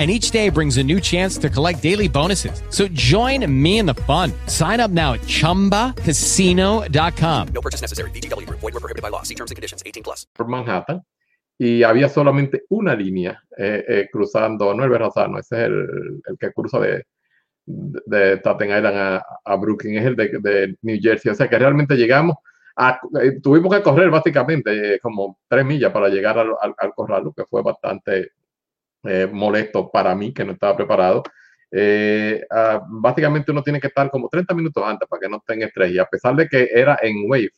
and each day brings a new chance to collect daily bonuses. So join me in the fun. Sign up now at ChumbaCasino.com. No purchase necessary. BGW. Void were prohibited by law. See terms and conditions. 18 plus. Por Manhattan. Y había solamente una línea eh, eh, cruzando, no el Verrazano, ese es el, el que cruza de, de Staten Island a, a, Brooklyn, es el de, de, New Jersey. O sea que realmente llegamos, a, eh, tuvimos que correr básicamente eh, como tres millas para llegar al, al, al corral, lo que fue bastante, eh, molesto para mí, que no estaba preparado. Eh, uh, básicamente uno tiene que estar como 30 minutos antes para que no estén estrés. Y a pesar de que era en wave,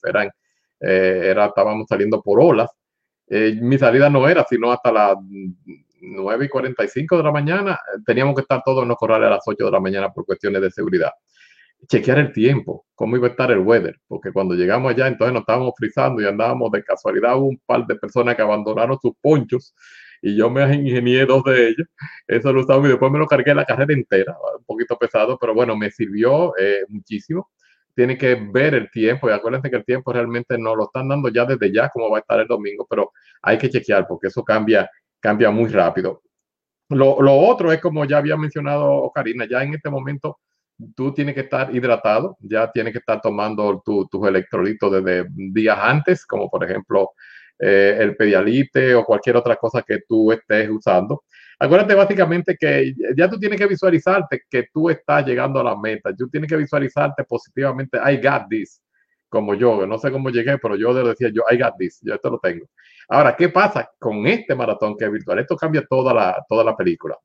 eh, era, estábamos saliendo por olas, eh, mi salida no era sino hasta las 9 y 45 de la mañana. Teníamos que estar todos en los corrales a las 8 de la mañana por cuestiones de seguridad. Chequear el tiempo, cómo iba a estar el weather, porque cuando llegamos allá, entonces nos estábamos frizando y andábamos de casualidad un par de personas que abandonaron sus ponchos y yo me ingenié dos de ellos. Eso lo usaba y después me lo cargué la carrera entera, un poquito pesado, pero bueno, me sirvió eh, muchísimo. Tiene que ver el tiempo y acuérdense que el tiempo realmente no lo están dando ya desde ya, como va a estar el domingo, pero hay que chequear porque eso cambia, cambia muy rápido. Lo, lo otro es como ya había mencionado Karina, ya en este momento tú tienes que estar hidratado, ya tienes que estar tomando tus tu electrolitos desde días antes, como por ejemplo eh, el pedialite o cualquier otra cosa que tú estés usando. Acuérdate básicamente que ya tú tienes que visualizarte que tú estás llegando a la meta. Tú tienes que visualizarte positivamente. I got this. Como yo, no sé cómo llegué, pero yo decía yo, I got this. Yo esto lo tengo. Ahora, ¿qué pasa con este maratón que es virtual? Esto cambia toda la, toda la película.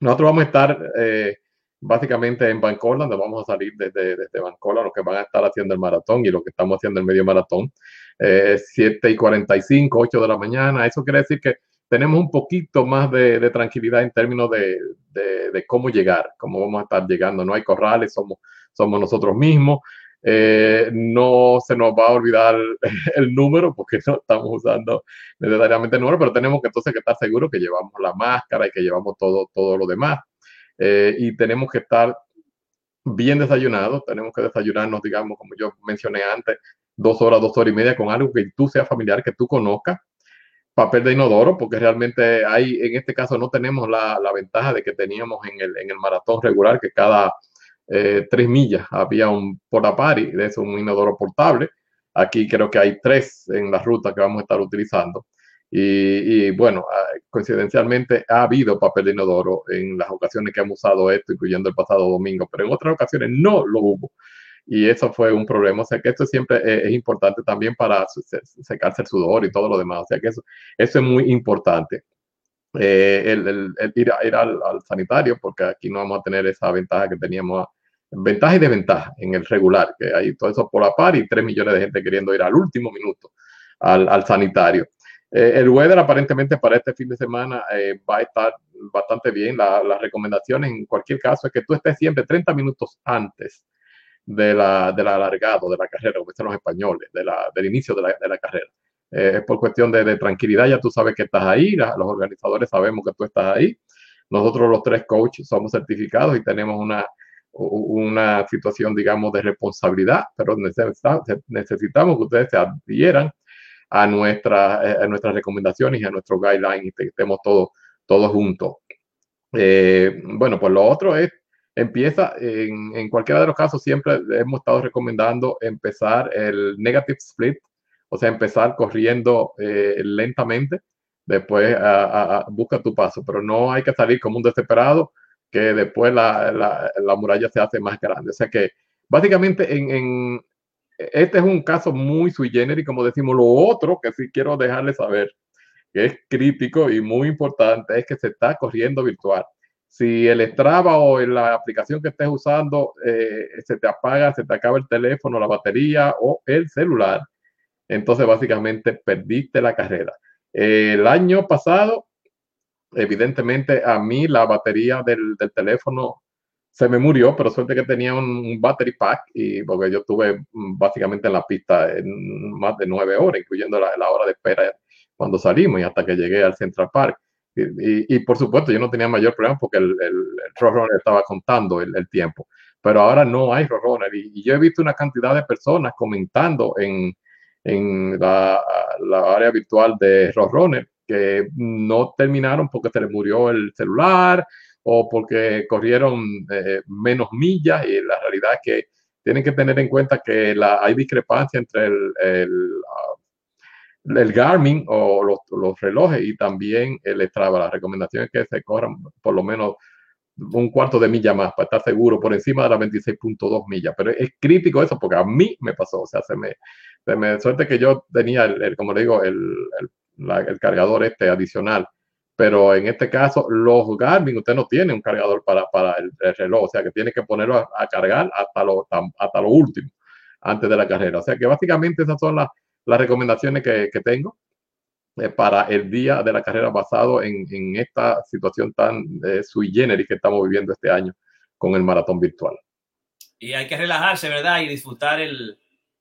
Nosotros vamos a estar eh, básicamente en Bancola, donde vamos a salir desde, desde Bancola, los que van a estar haciendo el maratón y los que estamos haciendo el medio maratón eh, 7 y 45, 8 de la mañana. Eso quiere decir que tenemos un poquito más de, tranquilidad en términos de, cómo llegar, cómo vamos a estar llegando. No hay corrales, somos, nosotros mismos. Eh, no se nos va a olvidar el, el, número porque no estamos usando necesariamente el número, pero tenemos que entonces que estar seguros que llevamos la máscara y que llevamos todo, todo lo demás. Eh, y tenemos que estar bien desayunados, tenemos que desayunarnos, digamos, como yo mencioné antes, dos horas, dos horas y media con algo que tú seas familiar, que tú conozcas. Papel de inodoro, porque realmente hay, en este caso no tenemos la, la ventaja de que teníamos en el, en el maratón regular, que cada eh, tres millas había un portapari, de eso un inodoro portable. Aquí creo que hay tres en la ruta que vamos a estar utilizando. Y, y, bueno, ah, coincidencialmente ha habido papel de inodoro en las ocasiones que hemos usado esto, incluyendo el pasado domingo, pero en otras ocasiones no lo hubo y eso fue un problema. O sea que esto siempre es, es importante también para secarse el sudor y todo lo demás. O sea que eso, eso es muy importante. Eh, el, el, el, ir, a, ir al, al, sanitario, porque aquí no vamos a tener esa ventaja que teníamos, ventaja y desventaja en el regular, que hay todo eso por la par y tres millones de gente queriendo ir al último minuto al, al sanitario. Eh, el weather aparentemente para este fin de semana eh, va a estar bastante bien. La, las recomendaciones en cualquier caso es que tú estés siempre 30 minutos antes de la, del alargado de la carrera, como dicen los españoles, de la, del inicio de la, de la carrera. Eh, es por cuestión de, de, tranquilidad, ya tú sabes que estás ahí, los organizadores sabemos que tú estás ahí. Nosotros los tres coaches somos certificados y tenemos una, una situación, digamos, de responsabilidad, pero necesitamos, que ustedes se adhieran a, nuestra, a nuestras recomendaciones y a nuestros guidelines y que estemos todos, todos juntos. Eh, bueno, pues lo otro es, empieza, en, en, cualquiera de los casos, siempre hemos estado recomendando empezar el negative split, o sea, empezar corriendo eh, lentamente, después busca tu paso, pero no hay que salir como un desesperado que después la, la, la, muralla se hace más grande. O sea que básicamente en, en, este es un caso muy sui generis, como decimos. Lo otro que sí quiero dejarles saber, que es crítico y muy importante, es que se está corriendo virtual. Si el Strava o la aplicación que estés usando eh, se te apaga, se te acaba el teléfono, la batería o el celular, entonces básicamente perdiste la carrera. el año pasado evidentemente a mí la batería del, del, teléfono se me murió, pero suerte que tenía un, battery pack y porque yo estuve mm, básicamente en la pista en más de nueve horas, incluyendo la, la hora de espera cuando salimos y hasta que llegué al Central Park. Y, y, por supuesto yo no tenía mayor problema porque el, el, estaba contando el, tiempo, pero ahora no hay Roadrunner y, y, yo he visto una cantidad de personas comentando en, en la, la área virtual de Roadrunner que no terminaron porque se les murió el celular o porque corrieron eh, menos millas y la realidad es que tienen que tener en cuenta que la, hay discrepancia entre el, el, Garmin o los, relojes y también el Strava. La recomendación es que se corran por lo menos un cuarto de milla más para estar seguro por encima de las 26.2 millas. Pero es crítico eso porque a mí me pasó. O sea, se me, se me suerte que yo tenía, el, como digo, el, el cargador este adicional. Pero en este caso, los Garmin, usted no tiene un cargador para, para el, el, reloj, o sea que tiene que ponerlo a, a, cargar hasta lo, hasta lo último, antes de la carrera. O sea que básicamente esas son las, las recomendaciones que, que tengo eh, para el día de la carrera basado en, en esta situación tan eh, sui generis que estamos viviendo este año con el maratón virtual. Y hay que relajarse, ¿verdad? Y disfrutar el,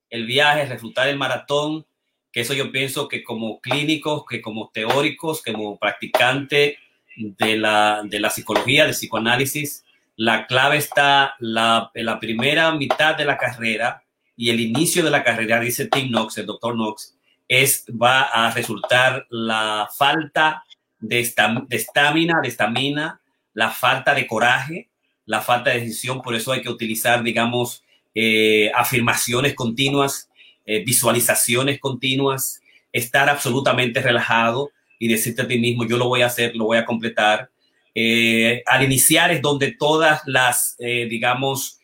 el viaje, disfrutar el maratón que eso yo pienso que como clínicos, que como teóricos, que como practicante de la, de la psicología, del psicoanálisis, la clave está la, en la primera mitad de la carrera y el inicio de la carrera, dice Tim Knox, el doctor Knox, es, va a resultar la falta de estamina, de estamina, la falta de coraje, la falta de decisión. Por eso hay que utilizar, digamos, eh, afirmaciones continuas eh, visualizaciones continuas, estar absolutamente relajado y decirte a ti mismo, yo lo voy a hacer, lo voy a completar. Eh, al iniciar es donde todas las, digamos,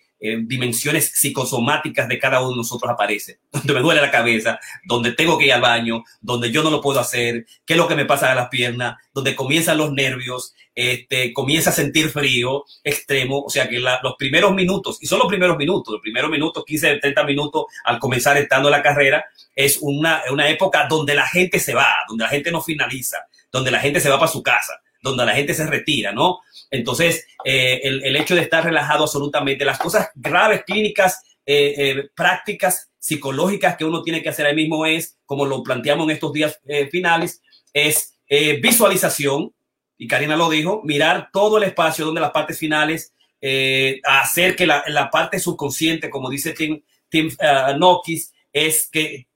dimensiones psicosomáticas de cada uno de nosotros aparecen, donde me duele la cabeza, donde tengo que ir al baño, donde yo no lo puedo hacer, qué es lo que me pasa a las piernas, donde comienzan los nervios, este, comienza a sentir frío extremo, o sea que la, los primeros minutos, y son los primeros minutos, los primeros minutos, 15, 30 minutos al comenzar estando la carrera, es una, una época donde la gente se va, donde la gente no finaliza, donde la gente se va para su casa, donde la gente se retira, ¿no? Entonces, eh, el, hecho de estar relajado absolutamente, las cosas graves, clínicas, eh, eh, prácticas, psicológicas que uno tiene que hacer ahí mismo es, como lo planteamos en estos días finales, es visualización, y Karina lo dijo, mirar todo el espacio donde las partes finales, hacer que la, parte subconsciente, como dice Tim, Tim Nokis, es que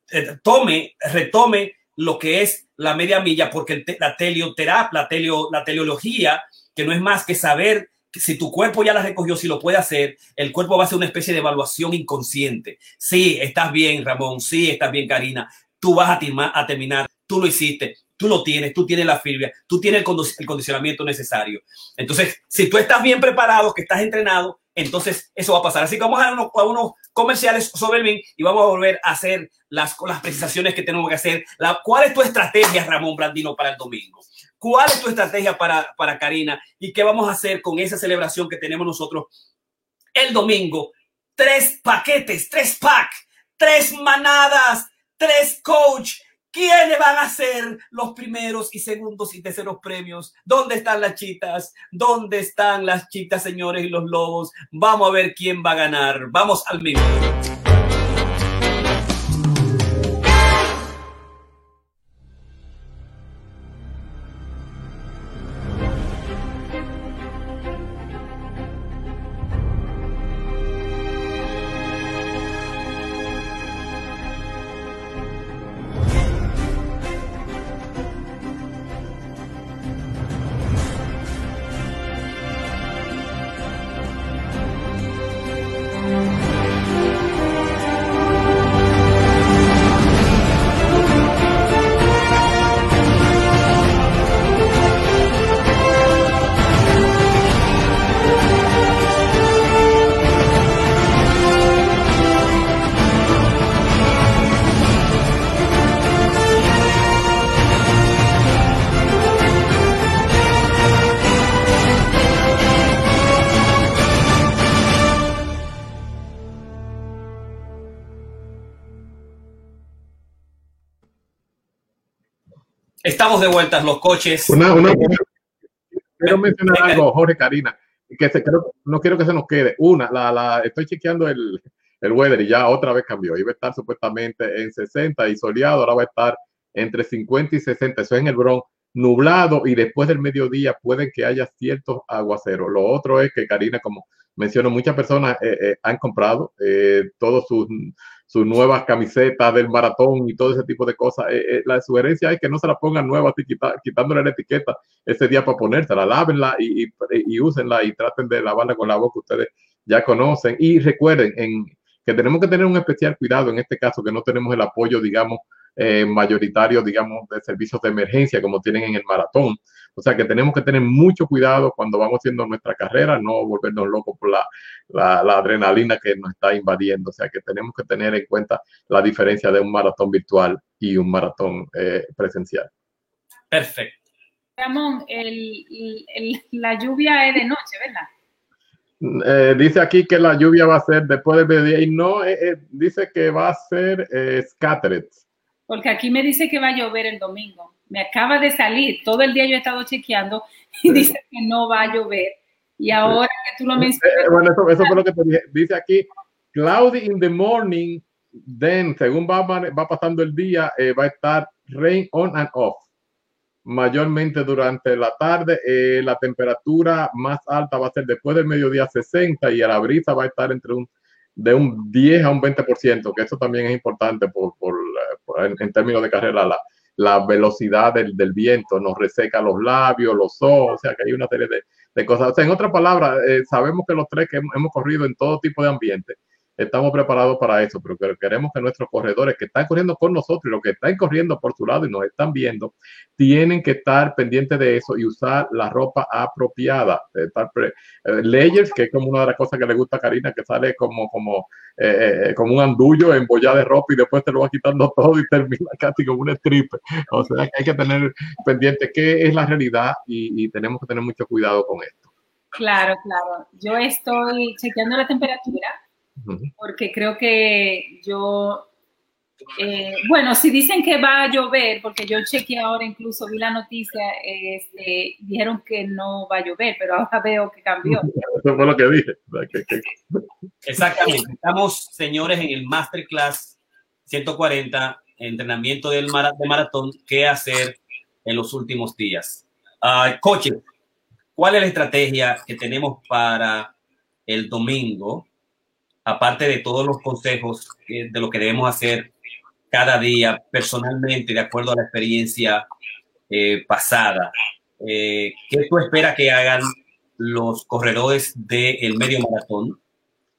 tome, retome lo que es la media milla, porque la telioterapia, la, telio, la teleología, que no es más que saber si tu cuerpo ya la recogió, si lo puede hacer, el cuerpo va a hacer una especie de evaluación inconsciente. Sí, estás bien, Ramón, sí, estás bien, Karina, tú vas a, a terminar, tú lo hiciste, tú lo tienes, tú tienes la fibra, tú tienes el, condicionamiento necesario. Entonces, si tú estás bien preparado, que estás entrenado, entonces eso va a pasar. Así que vamos a unos, unos comerciales sobre el BIM y vamos a volver a hacer las, las precisaciones que tenemos que hacer. La, ¿Cuál es tu estrategia, Ramón Brandino, para el domingo? ¿Cuál es tu estrategia para, para Karina? ¿Y qué vamos a hacer con esa celebración que tenemos nosotros el domingo? Tres paquetes, tres pack, tres manadas, tres coach, ¿Quiénes van a ser los primeros y segundos y terceros premios? ¿Dónde están las chitas? ¿Dónde están las chitas, señores, y los lobos? Vamos a ver quién va a ganar. Vamos al minuto. Estamos de vuelta, los coches. Una, una, quiero mencionar algo, Jorge Karina, que se, creo, no quiero que se nos quede. Una, la, la, estoy chequeando el, el weather y ya otra vez cambió. Iba a estar supuestamente en 60 y soleado, ahora va a estar entre 50 y 60. Eso es en el Bronx, nublado y después del mediodía puede que haya ciertos aguaceros. Lo otro es que Karina, como menciono, muchas personas eh, eh, han comprado eh, todos sus, sus nuevas camisetas del maratón y todo ese tipo de cosas. la sugerencia es que no se la pongan nuevas, quitándole la etiqueta ese día para ponérsela, lávenla y, y, y úsenla y traten de lavarla con la agua que ustedes ya conocen. Y recuerden en, que tenemos que tener un especial cuidado en este caso, que no tenemos el apoyo, digamos, eh, mayoritario, digamos, de servicios de emergencia como tienen en el maratón. O sea que tenemos que tener mucho cuidado cuando vamos haciendo nuestra carrera, no volvernos locos por la, la, la adrenalina que nos está invadiendo. O sea que tenemos que tener en cuenta la diferencia de un maratón virtual y un maratón eh, presencial. Perfecto. Ramón, el, el, la lluvia es de noche, ¿verdad? Eh, dice aquí que la lluvia va a ser después del mediodía y no, eh, eh, dice que va a ser eh, scattered. Porque aquí me dice que va a llover el domingo. Me acaba de salir, todo el día yo he estado chequeando y dice que no va a llover. Y ahora que tú lo mencionas. bueno, eso, eso, fue lo que te dije. Dice aquí, cloudy in the morning, then, según va, va pasando el día, va a estar rain on and off mayormente durante la tarde. Eh, la temperatura más alta va a ser después del mediodía 60 y a la brisa va a estar entre un de un 10 a un 20%, que eso también es importante por, por, por en, en, términos de carrera, la, la velocidad del, del, viento nos reseca los labios, los ojos, o sea que hay una serie de, de cosas. O sea, en otras palabras, eh, sabemos que los tres que hemos, hemos corrido en todo tipo de ambiente, estamos preparados para eso, pero queremos que nuestros corredores que están corriendo con nosotros y los que están corriendo por su lado y nos están viendo, tienen que estar pendientes de eso y usar la ropa apropiada. Estar eh, layers, que es como una de las cosas que le gusta a Karina, que sale como, como, eh, como un andullo embollado de ropa y después te lo va quitando todo y termina casi como un strip. O sea que hay que tener pendiente qué es la realidad y tenemos que tener mucho cuidado con esto. Claro, claro. Yo estoy chequeando la temperatura porque creo que yo, eh, bueno, si dicen que va a llover, porque yo chequeé ahora, incluso vi la noticia, este, dijeron que no va a llover, pero ahora veo que cambió. Eso fue lo que dije. Exactamente. Estamos, señores, en el Masterclass 140, entrenamiento del mar de maratón, qué hacer en los últimos días. Uh, coche, ¿cuál es la estrategia que tenemos para el domingo? Aparte de todos los consejos de lo que debemos hacer cada día personalmente, de acuerdo a la experiencia eh, pasada, eh, ¿qué tú esperas que hagan los corredores del medio maratón?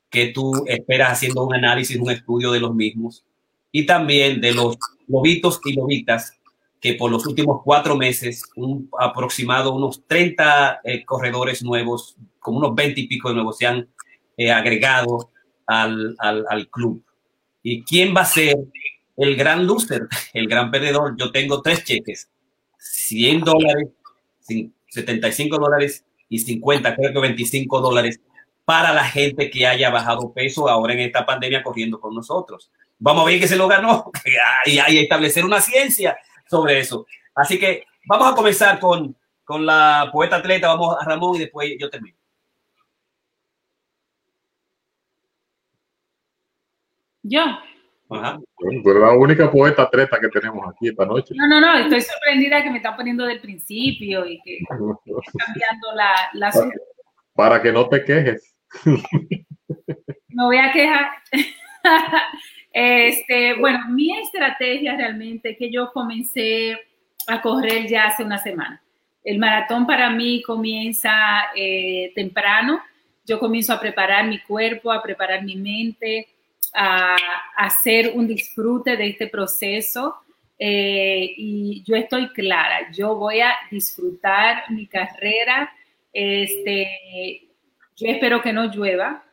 ¿Qué tú esperas haciendo un análisis, un estudio de los mismos? Y también de los lobitos y lobitas que por los últimos cuatro meses, un aproximado unos 30 eh, corredores nuevos, como unos 20 y pico de nuevos, se han eh, agregado al, al, al, club. ¿Y quién va a ser el gran loser, el gran perdedor? Yo tengo tres cheques, 100 dólares, 75 dólares y 50, creo que 25 dólares para la gente que haya bajado peso ahora en esta pandemia corriendo con nosotros. Vamos a ver que se lo ganó y, y establecer una ciencia sobre eso. Así que vamos a comenzar con, con la poeta atleta, vamos a Ramón y después yo termino. Yo. Ajá. Bueno, la única poeta treta que tenemos aquí esta noche. No, no, no, estoy sorprendida que me están poniendo del principio y que cambiando la, la para, para, que no te quejes. Me voy a quejar. este, bueno, mi estrategia realmente es que yo comencé a correr ya hace una semana. El maratón para mí comienza eh, temprano. Yo comienzo a preparar mi cuerpo, a preparar mi mente a, hacer un disfrute de este proceso eh, y yo estoy clara, yo voy a disfrutar mi carrera. Este, yo espero que no llueva,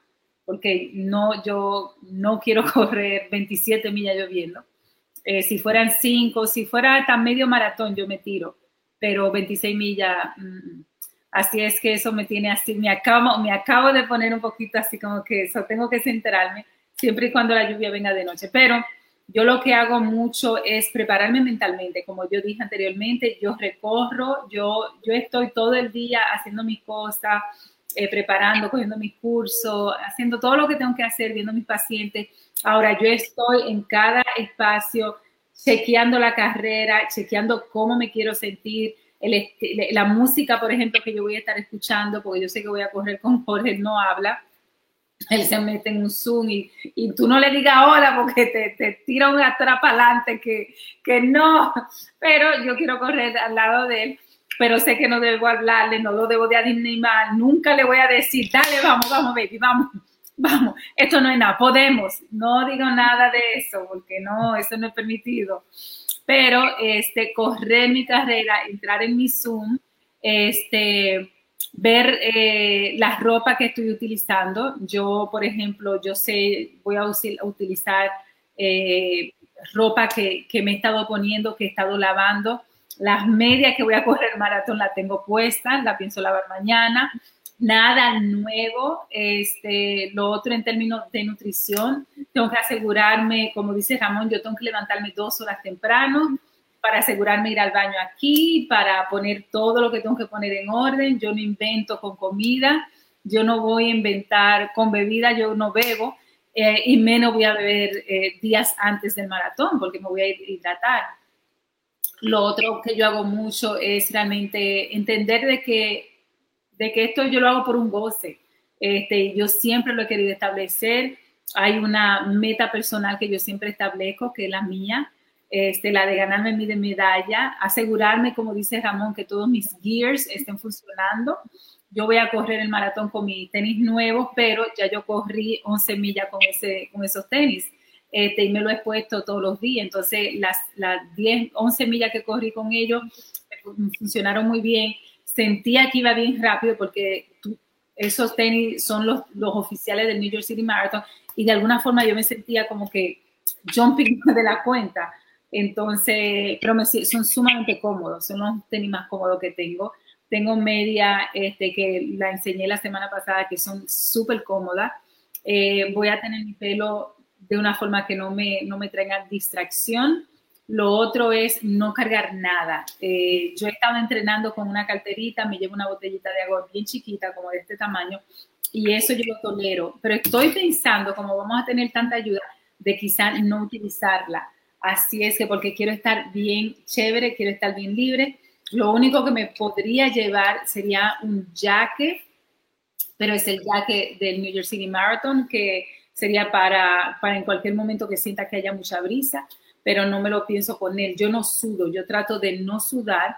porque no, yo no quiero correr 27 millas lloviendo. Eh, si fueran 5, si fuera hasta medio maratón, yo me tiro, pero 26 millas, mm, así es que eso me tiene así, me acabo, me acabo de poner un poquito así como que eso, tengo que centrarme siempre y cuando la lluvia venga de noche. Pero Yo lo que hago mucho es prepararme mentalmente, como yo dije anteriormente, yo recorro, yo, yo estoy todo el día haciendo mis cosas, eh, preparando, cogiendo mis cursos, haciendo todo lo que tengo que hacer, viendo mis pacientes. Ahora yo estoy en cada espacio chequeando la carrera, chequeando cómo me quiero sentir, el, la música, por ejemplo, que yo voy a estar escuchando, porque yo sé que voy a correr con Jorge, no habla él se mete en un Zoom y, y tú no le digas hola porque te, te tira un atrás adelante que, que no, pero yo quiero correr al lado de él, pero sé que no debo hablarle, no lo debo de animar, nunca le voy a decir, dale, vamos, vamos, baby, vamos, vamos, esto no es nada, podemos, no digo nada de eso porque no, eso no es permitido, pero este, correr mi carrera, entrar en mi Zoom, este ver eh, la ropa que estoy utilizando. Yo, por ejemplo, yo sé, voy a utilizar eh, ropa que, me he estado poniendo, que he estado lavando. Las medias que voy a correr maratón la tengo puesta, la pienso lavar mañana. Nada nuevo. Este, lo otro en términos de nutrición, tengo que asegurarme, como dice Ramón, yo tengo que levantarme dos horas temprano para asegurarme ir al baño aquí, para poner todo lo que tengo que poner en orden. Yo no invento con comida, yo no voy a inventar con bebida, yo no bebo eh, y menos voy a beber eh, días antes del maratón porque me voy a hidratar. Lo otro que yo hago mucho es realmente entender de que, de que esto yo lo hago por un goce. Este, yo siempre lo he querido establecer. Hay una meta personal que yo siempre establezco, que es la mía, este, la de ganarme mi medalla, asegurarme, como dice Ramón, que todos mis gears estén funcionando. Yo voy a correr el maratón con mis tenis nuevos, pero ya yo corrí 11 millas con, ese, esos tenis este, y me lo he puesto todos los días. Entonces, las, las 10, 11 millas que corrí con ellos funcionaron muy bien. Sentía que iba bien rápido porque esos tenis son los, los oficiales del New York City Marathon y de alguna forma yo me sentía como que jumping de la cuenta entonces, pero son sumamente cómodos, son los tenis más cómodos que tengo. Tengo media este, que la enseñé la semana pasada que son súper cómodas. Eh, voy a tener mi pelo de una forma que no me, no me traiga distracción. Lo otro es no cargar nada. Eh, yo he estado entrenando con una carterita, me llevo una botellita de agua bien chiquita, como de este tamaño, y eso yo lo tolero. Pero estoy pensando, como vamos a tener tanta ayuda, de quizás no utilizarla. Así es que porque quiero estar bien chévere, quiero estar bien libre. Lo único que me podría llevar sería un jacket, pero es el jacket del New York City Marathon, que sería para, para en cualquier momento que sienta que haya mucha brisa, pero no me lo pienso poner. Yo no sudo, yo trato de no sudar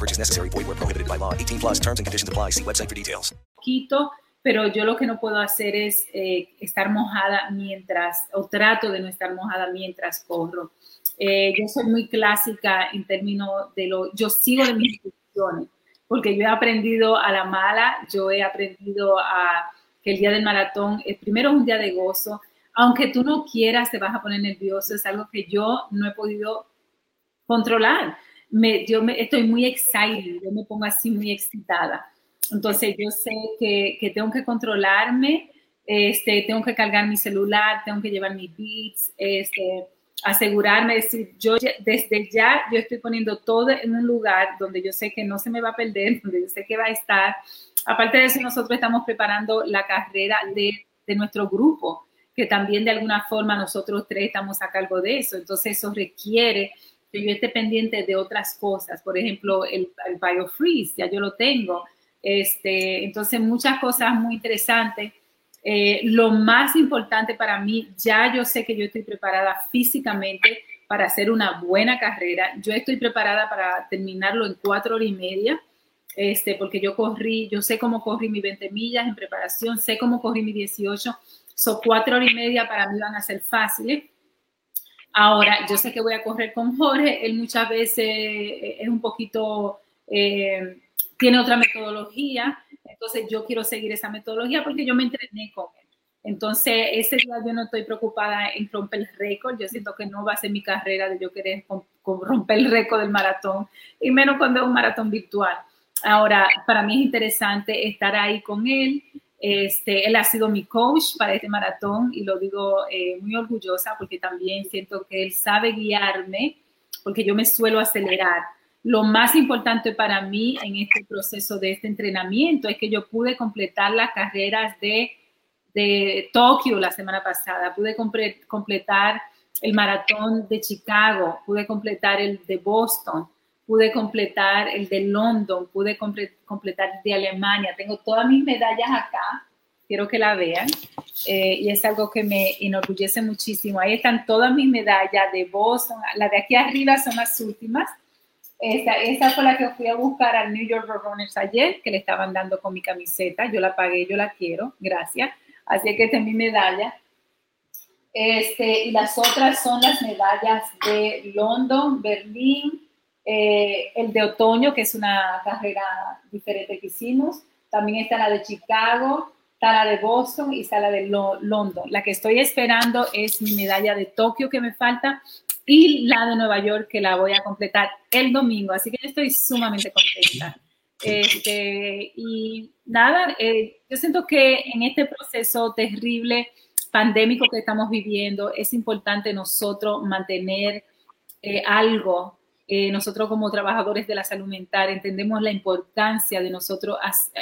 Purchase necessary. Void where prohibited by law. 18 plus terms and conditions apply. See website for details. Quito, pero yo lo que no puedo hacer es eh, estar mojada mientras, o trato de no estar mojada mientras corro. Eh, yo soy muy clásica en términos de lo, yo sigo de mis instrucciones, porque yo he aprendido a la mala, yo he aprendido a que el día del maratón, el primero es un día de gozo, aunque tú no quieras, te vas a poner nervioso, es algo que yo no he podido controlar me, yo estoy muy excited, yo me pongo así muy excitada. Entonces yo sé que, que tengo que controlarme, este, tengo que cargar mi celular, tengo que llevar mis beats, este, asegurarme, decir, yo desde ya yo estoy poniendo todo en un lugar donde yo sé que no se me va a perder, donde yo sé que va a estar. Aparte de eso, nosotros estamos preparando la carrera de, de nuestro grupo, que también de alguna forma nosotros tres estamos a cargo de eso. Entonces eso requiere que yo esté pendiente de otras cosas, por ejemplo, el, el BioFreeze, ya yo lo tengo. Este, entonces, muchas cosas muy interesantes. Eh, lo más importante para mí, ya yo sé que yo estoy preparada físicamente para hacer una buena carrera. Yo estoy preparada para terminarlo en cuatro horas y media, este, porque yo corrí, yo sé cómo corrí mis 20 millas en preparación, sé cómo corrí mis 18. Son cuatro horas y media para mí van a ser fáciles. Ahora, yo sé que voy a correr con Jorge, él muchas veces eh, es un poquito, eh, tiene otra metodología, entonces yo quiero seguir esa metodología porque yo me entrené con él. Entonces, ese día yo no estoy preocupada en romper el récord, yo siento que no va a ser mi carrera de yo querer romper el récord del maratón, y menos cuando es un maratón virtual. Ahora, para mí es interesante estar ahí con él, este, él ha sido mi coach para este maratón y lo digo eh, muy orgullosa porque también siento que él sabe guiarme porque yo me suelo acelerar. Lo más importante para mí en este proceso de este entrenamiento es que yo pude completar las carreras de, de Tokio la semana pasada, pude completar el maratón de Chicago, pude completar el de Boston, pude completar el de London, pude completar el de Alemania. Tengo todas mis medallas acá, quiero que la vean, eh, y es algo que me enorgullece muchísimo. Ahí están todas mis medallas de Boston, las de aquí arriba son las últimas. Esa, esa fue la que fui a buscar al New York Runners ayer, que le estaban dando con mi camiseta. Yo la pagué, yo la quiero, gracias. Así que esta es mi medalla. Este, y las otras son las medallas de London, Berlín, eh, el de otoño, que es una carrera diferente que hicimos. También está la de Chicago, está la de Boston y está la de London. La que estoy esperando es mi medalla de Tokio que me falta y la de Nueva York que la voy a completar el domingo. Así que estoy sumamente contenta. Este, y nada, eh, yo siento que en este proceso terrible pandémico que estamos viviendo es importante nosotros mantener eh, algo eh, nosotros como trabajadores de la salud mental entendemos la importancia de nosotros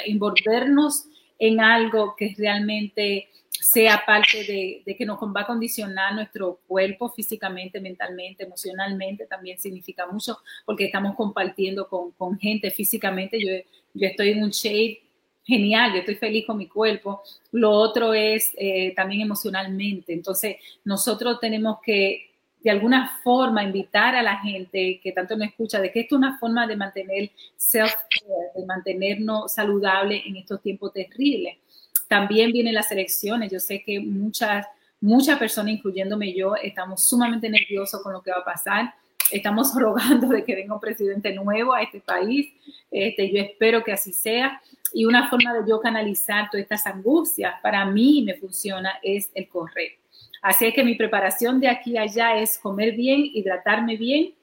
envolvernos en algo que realmente sea parte de, que nos va a condicionar nuestro cuerpo físicamente, mentalmente, emocionalmente, también significa mucho porque estamos compartiendo con, gente físicamente. Yo, estoy en un shape genial, yo estoy feliz con mi cuerpo. Lo otro es eh, también emocionalmente. Entonces, nosotros tenemos que de alguna forma invitar a la gente que tanto nos escucha de que esto es una forma de mantener self-care, de mantenernos saludables en estos tiempos terribles. También vienen las elecciones. Yo sé que muchas, muchas personas, incluyéndome yo, estamos sumamente nerviosos con lo que va a pasar. Estamos rogando de que venga un presidente nuevo a este país. Este, yo espero que así sea. Y una forma de yo canalizar todas estas angustias, para mí me funciona, es el correr Así que mi preparación de aquí a allá es comer bien, hidratarme bien.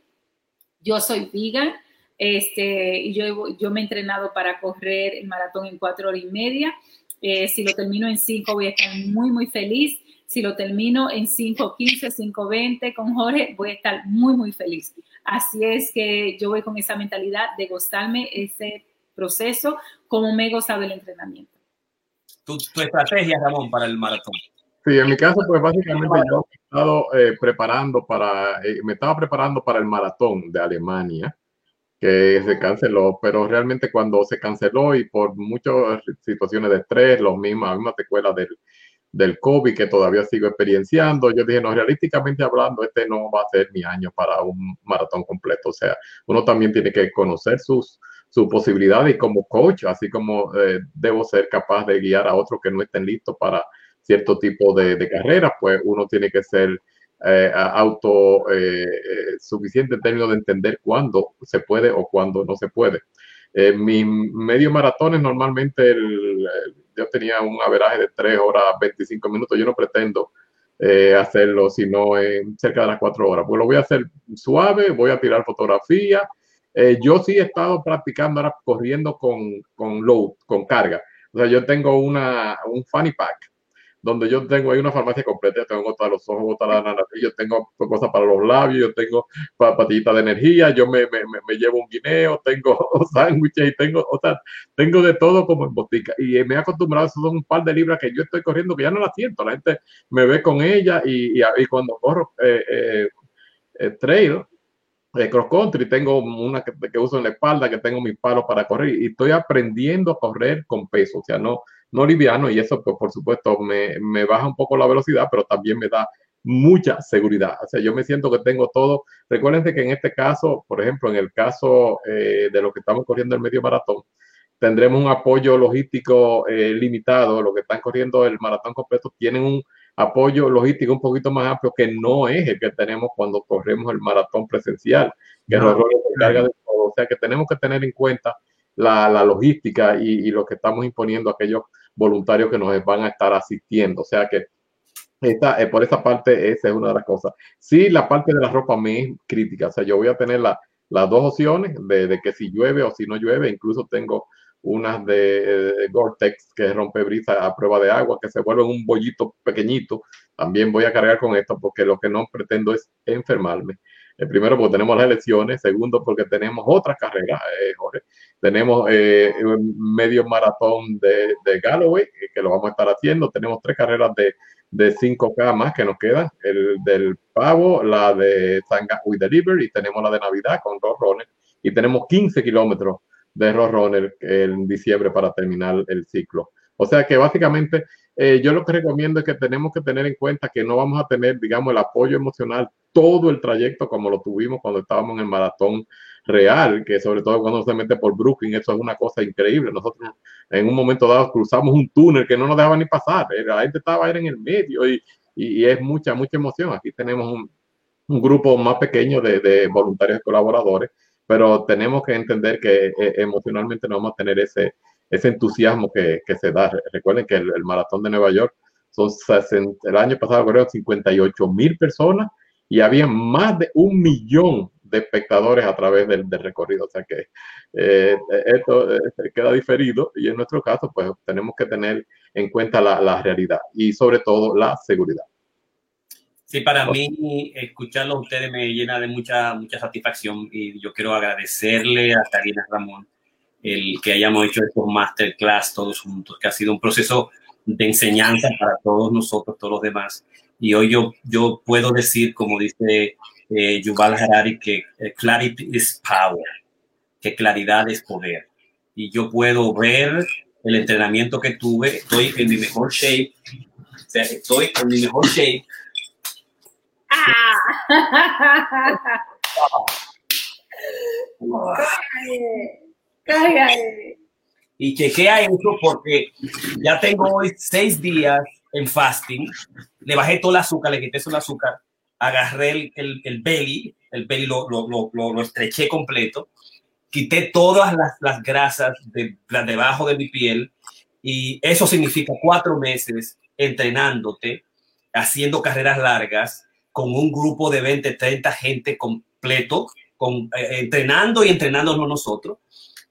Yo soy vegan este, y yo, yo me he entrenado para correr el maratón en cuatro horas y media. Eh, si lo termino en cinco voy a estar muy, muy feliz. Si lo termino en 5.15, 5.20 con Jorge, voy a estar muy, muy feliz. Así es que yo voy con esa mentalidad de gozarme ese proceso como me he gozado el entrenamiento. Tu, tu estrategia, Ramón, para el maratón. Sí, en mi caso, pues básicamente yo he estado eh, preparando para, eh, me estaba preparando para el maratón de Alemania, que se canceló, pero realmente cuando se canceló y por muchas situaciones de estrés, los mismos, las mismas secuelas del, del COVID que todavía sigo experienciando, yo dije, no, realísticamente hablando, este no va a ser mi año para un maratón completo. O sea, uno también tiene que conocer sus, su posibilidad y como coach, así como eh, debo ser capaz de guiar a otros que no estén listos para cierto tipo de, de carreras, pues uno tiene que ser eh, auto eh, eh, suficiente en términos de entender cuándo se puede o cuándo no se puede. En mis medio maratones normalmente yo tenía un averaje de 3 horas 25 minutos. Yo no pretendo hacerlo sino en cerca de las 4 horas. Pues lo voy a hacer suave, voy a tirar fotografía. yo sí he estado practicando ahora corriendo con, con load, con carga. O sea, yo tengo una, un funny pack donde yo tengo ahí una farmacia completa, yo tengo gotas de los ojos, gotas de la nariz, yo tengo cosas para los labios, yo tengo patillitas de energía, yo me, me, me, llevo un guineo, tengo sándwiches y tengo, o sea, tengo de todo como en botica. Y me he acostumbrado, son un par de libras que yo estoy corriendo que ya no las siento, la gente me ve con ella y, y, cuando corro eh, eh, eh trail, eh, cross country, tengo una que, uso en la espalda, que tengo mis palos para correr y estoy aprendiendo a correr con peso, o sea, no, no liviano y eso pues por supuesto me, me baja un poco la velocidad, pero también me da mucha seguridad. O sea, yo me siento que tengo todo. Recuerden que en este caso, por ejemplo, en el caso eh, de lo que estamos corriendo el medio maratón, tendremos un apoyo logístico eh, limitado. Los que están corriendo el maratón completo tienen un apoyo logístico un poquito más amplio que no es el que tenemos cuando corremos el maratón presencial, que no. se carga de todo. O sea que tenemos que tener en cuenta la, logística y, y, lo que estamos imponiendo a aquellos voluntarios que nos van a estar asistiendo. O sea que esta, eh, por esa parte, esa es una de las cosas. Sí, la parte de la ropa me es crítica. O sea, yo voy a tener la, las dos opciones de, que si llueve o si no llueve. Incluso tengo unas de, de Gore-Tex que rompe brisa a prueba de agua, que se vuelven un bollito pequeñito. También voy a cargar con esto porque lo que no pretendo es enfermarme. Eh, primero, porque tenemos las elecciones. Segundo, porque tenemos otras carreras, eh, Jorge. Tenemos eh, medio maratón de, de Galloway, eh, que lo vamos a estar haciendo. Tenemos tres carreras de, de 5K más que nos quedan. El del pavo, la de Sanga We Deliver y tenemos la de Navidad con Road Runner. Y tenemos 15 kilómetros de Road Runner en diciembre para terminar el ciclo. O sea que básicamente eh, yo lo que recomiendo es que tenemos que tener en cuenta que no vamos a tener, digamos, el apoyo emocional todo el trayecto como lo tuvimos cuando estábamos en el maratón real, que sobre todo cuando se mete por Brooklyn, eso es una cosa increíble. Nosotros en un momento dado cruzamos un túnel que no nos dejaba ni pasar, la gente estaba ahí en el medio y, y, es mucha, mucha emoción. Aquí tenemos un, un grupo más pequeño de, de, voluntarios y colaboradores, pero tenemos que entender que eh, emocionalmente no vamos a tener ese, ese entusiasmo que, que se da. Recuerden que el, el, maratón de Nueva York son 60, el año pasado creo 58 mil personas y había más de un millón de espectadores a través del, del recorrido. O sea que eh, esto eh, queda diferido y en nuestro caso pues tenemos que tener en cuenta la, la realidad y sobre todo la seguridad. Sí, para mí escucharlo a ustedes me llena de mucha, mucha satisfacción y yo quiero agradecerle a Karina Ramón el que hayamos hecho estos masterclass todos juntos, que ha sido un proceso de enseñanza para todos nosotros, todos los demás. Y hoy yo, yo puedo decir, como dice eh, Yuval Harari, que eh, clarity is power, que claridad es poder. Y yo puedo ver el entrenamiento que tuve, estoy en mi mejor shape, o sea, estoy en mi mejor shape. Ah. Cállate. Y chequea eso porque ya tengo hoy seis días en fasting. Le bajé todo el azúcar, le quité todo el azúcar, agarré el, el, el belly, el belly lo, lo, lo, lo, estreché completo, quité todas las, las grasas de, debajo de mi piel y eso significa cuatro meses entrenándote, haciendo carreras largas con un grupo de 20, 30 gente completo, con, eh, entrenando y entrenándonos nosotros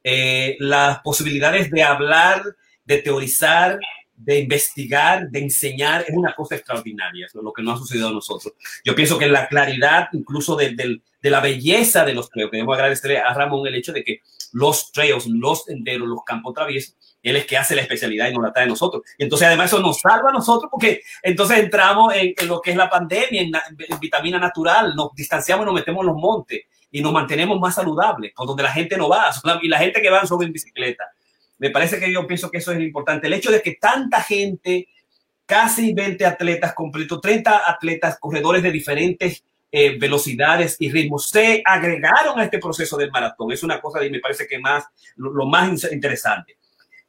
eh, las posibilidades de hablar, de teorizar, de investigar, de enseñar, es una cosa extraordinaria, lo que no ha sucedido a nosotros. Yo pienso que la claridad, incluso de, la belleza de los trails, debemos agradecerle a Ramón el hecho de que los trails, los senderos, los campos traviesos, él es que hace la especialidad y nos la trae a nosotros. Y entonces además eso nos salva a nosotros porque entonces entramos en, en lo que es la pandemia, en, en, vitamina natural, nos distanciamos y nos metemos en los montes y nos mantenemos más saludables, por donde la gente no va, y la gente que va sobre en bicicleta. Me parece que yo pienso que eso es importante. El hecho de que tanta gente, casi 20 atletas completos, 30 atletas, corredores de diferentes eh, velocidades y ritmos, se agregaron a este proceso del maratón. Es una cosa que me parece que más, lo, más interesante.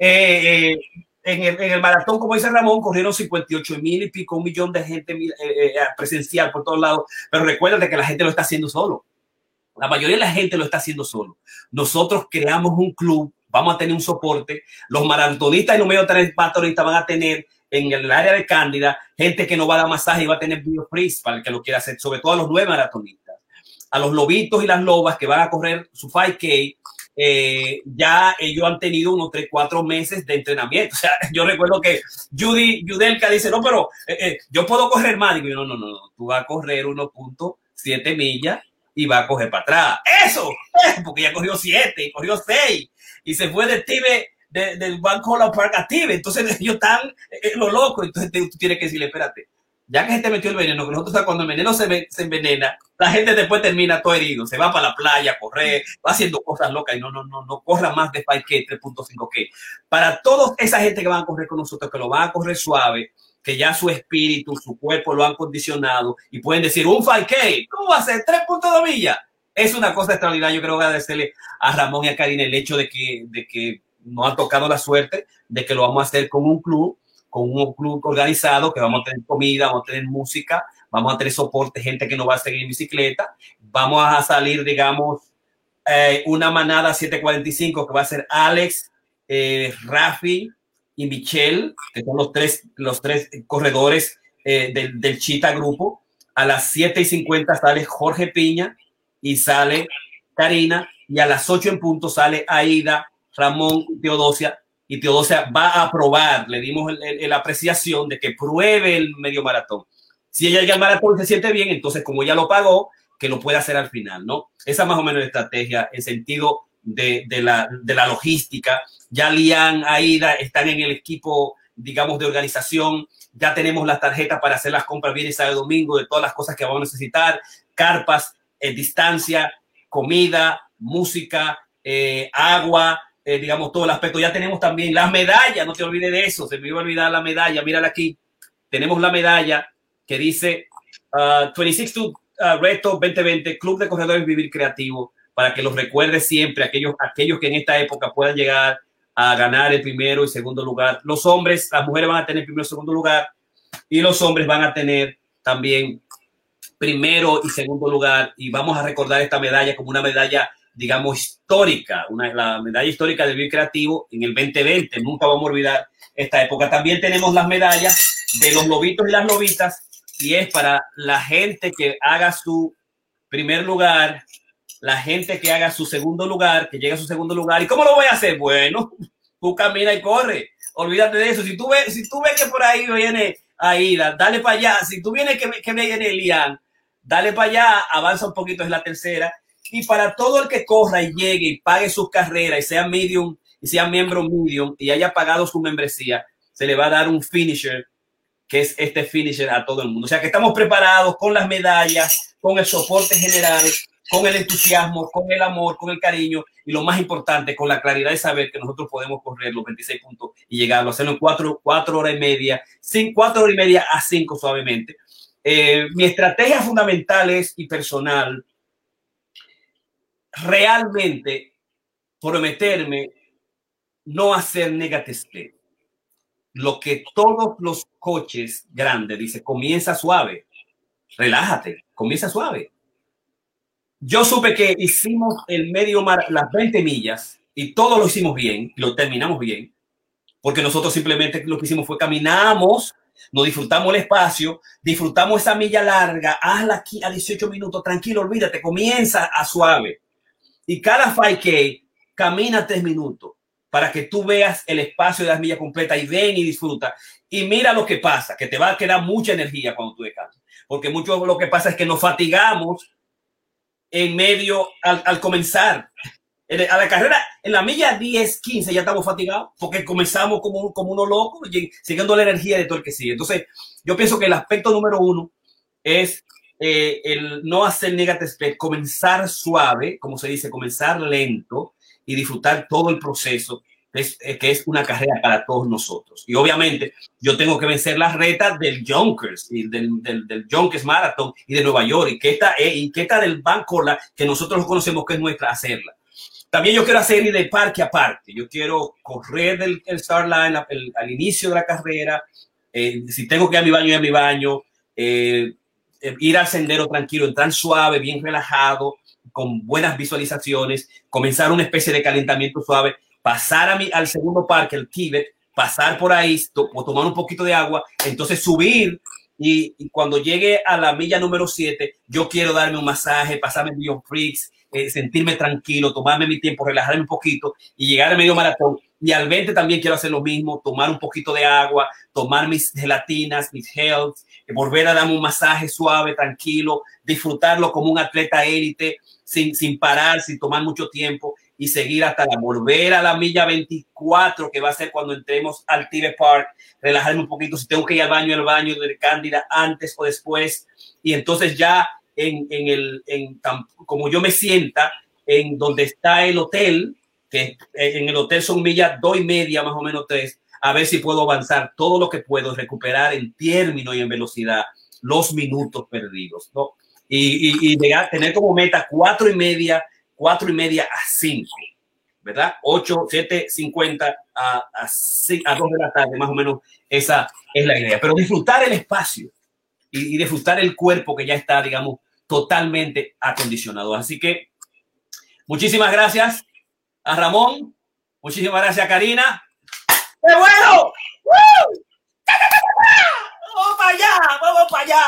Eh, eh, en el, maratón, como dice Ramón, corrieron 58 mil y pico, un millón de gente eh, presencial por todos lados, pero recuerden que la gente lo está haciendo solo. La mayoría de la gente lo está haciendo solo. Nosotros creamos un club, vamos a tener un soporte. Los maratonistas y los medios maratonistas van a tener en el área de Cándida gente que no va a dar masaje y va a tener biofreeze para el que lo quiera hacer, sobre todo a los nueve maratonistas. A los lobitos y las lobas que van a correr su 5K, eh, ya ellos han tenido unos 3, 4 meses de entrenamiento. O sea, yo recuerdo que Judy, Judelka dice, no, pero eh, eh, yo puedo correr más. Digo, no, no, no, tú vas a correr 1.7 millas y va a coger para atrás. Eso, porque ya cogió siete y cogió seis y se fue de Tibe, del de Van Park a. Entonces ellos están eh, lo loco. Entonces tú tienes que decirle, espérate, ya que se te metió el veneno, que nosotros cuando el veneno se, se, envenena, la gente después termina todo herido, se va para la playa a correr, va haciendo cosas locas y no, no, no, no corra más de 5K, 3.5K. Para toda esa gente que van a correr con nosotros, que lo van a correr suave, que ya su espíritu, su cuerpo lo han condicionado y pueden decir un 5K, ¿cómo va a ser? 3.2 millas. Es una cosa extraordinaria. Yo creo agradecerle a Ramón y a Karina el hecho de que, de que nos ha tocado la suerte de que lo vamos a hacer con un club con un club organizado que vamos a tener comida, vamos a tener música, vamos a tener soporte, gente que nos va a seguir en bicicleta, vamos a salir, digamos, eh, una manada 745 que va a ser Alex, eh, Rafi y Michelle, que son los tres, los tres corredores eh, del, del Chita Grupo. A las 7 y 50 sale Jorge Piña y sale Karina, y a las 8 en punto sale Aida, Ramón Teodosia. Y Teodosia va a aprobar, le dimos la apreciación de que pruebe el medio maratón. Si ella llega al maratón y se siente bien, entonces como ella lo pagó, que lo pueda hacer al final, ¿no? Esa más o menos la estrategia en sentido de, de, la, de la logística. Ya Lian, Aida están en el equipo, digamos, de organización. Ya tenemos las tarjetas para hacer las compras viernes, sábado, domingo, de todas las cosas que vamos a necesitar. Carpas, eh, distancia, comida, música, eh, agua, eh, digamos, todo el aspecto. Ya tenemos también las medallas, no te olvides de eso, se me iba a olvidar la medalla, mírala aquí. Tenemos la medalla que dice 26 to uh, Reto 2020, Club de Corredores Vivir Creativo, para que los recuerde siempre, aquellos, aquellos que en esta época puedan llegar a ganar el primero y segundo lugar. Los hombres, las mujeres van a tener primero y segundo lugar, y los hombres van a tener también primero y segundo lugar. Y vamos a recordar esta medalla como una medalla, digamos, histórica, una, la medalla histórica del Vivir Creativo en el 2020. Nunca vamos a olvidar esta época. También tenemos las medallas de los lobitos y las lobitas y es para la gente que haga su primer lugar, la gente que haga su segundo lugar, que llegue a su segundo lugar. ¿Y cómo lo voy a hacer? Bueno, tú camina y corre. Olvídate de eso. Si tú ves, si tú ves que por ahí viene Aida, dale para allá. Si tú vienes que, que viene Elian, dale para allá, avanza un poquito, es la tercera. Y para todo el que corra y llegue y pague sus carreras y sea medium y sea miembro medium y haya pagado su membresía, se le va a dar un finisher que es este finisher a todo el mundo. O sea que estamos preparados con las medallas, con el soporte general, con el entusiasmo, con el amor, con el cariño y lo más importante, con la claridad de saber que nosotros podemos correr los 26 puntos y llegarlo, hacerlo en cuatro, cuatro horas y media, sin cuatro horas y media a cinco suavemente. Eh, mi estrategia fundamental es y personal realmente prometerme no hacer negative lo que todos los coches grandes dice, comienza suave, relájate, comienza suave. Yo supe que hicimos el medio mar, las 20 millas, y todo lo hicimos bien, lo terminamos bien, porque nosotros simplemente lo que hicimos fue caminamos, nos disfrutamos el espacio, disfrutamos esa milla larga, hazla aquí a 18 minutos, tranquilo, olvídate, comienza a suave. Y cada 5K camina 3 minutos para que tú veas el espacio de las millas completa y ven y disfruta. Y mira lo que pasa, que te va a quedar mucha energía cuando tú descansas. Porque mucho lo que pasa es que nos fatigamos en medio al, comenzar. A la carrera, en la milla 10, 15 ya estamos fatigados porque comenzamos como, como uno loco, siguiendo la energía de todo el que sigue. Entonces, yo pienso que el aspecto número uno es eh, el no hacer negative comenzar suave, como se dice, comenzar lento, y disfrutar todo el proceso, es, eh, que es una carrera para todos nosotros. Y obviamente yo tengo que vencer las retas del Junkers y del, del, del Junkers Marathon y de Nueva York y que está, eh, y que está del Bancorla, que nosotros conocemos que es nuestra, hacerla. También yo quiero hacer ir de parque a parque. Yo quiero correr del el line al inicio de la carrera. Eh, si tengo que ir a mi baño, ir a mi baño. ir al sendero tranquilo, entrar suave, bien relajado con buenas visualizaciones, comenzar una especie de calentamiento suave, pasar a mi, al segundo parque, el Tibet, pasar por ahí, tomar un poquito de agua, entonces subir y, cuando llegue a la milla número 7, yo quiero darme un masaje, pasarme Beyond Freaks, eh, sentirme tranquilo, tomarme mi tiempo, relajarme un poquito y llegar al medio maratón. Y al 20 también quiero hacer lo mismo, tomar un poquito de agua, tomar mis gelatinas, mis health, volver a darme un masaje suave, tranquilo, disfrutarlo como un atleta élite sin, sin parar, sin tomar mucho tiempo y seguir hasta la volver a la milla 24, que va a ser cuando entremos al Tire Park, relajarme un poquito, si tengo que ir al baño, al baño de Cándida antes o después, y entonces ya en, en el, en, como yo me sienta, en donde está el hotel, que en el hotel son millas dos y media, más o menos tres, a ver si puedo avanzar todo lo que puedo, recuperar en término y en velocidad los minutos perdidos, ¿no? y, y, llegar, tener como meta cuatro y media, cuatro y media a cinco. ¿verdad? 8, 7, 50 a, a, a 2 de la tarde, más o menos esa es la idea. Pero disfrutar el espacio y, disfrutar el cuerpo que ya está, digamos, totalmente acondicionado. Así que muchísimas gracias a Ramón, muchísimas gracias a Karina. ¡Qué bueno! ¡Vamos para allá! ¡Vamos para allá!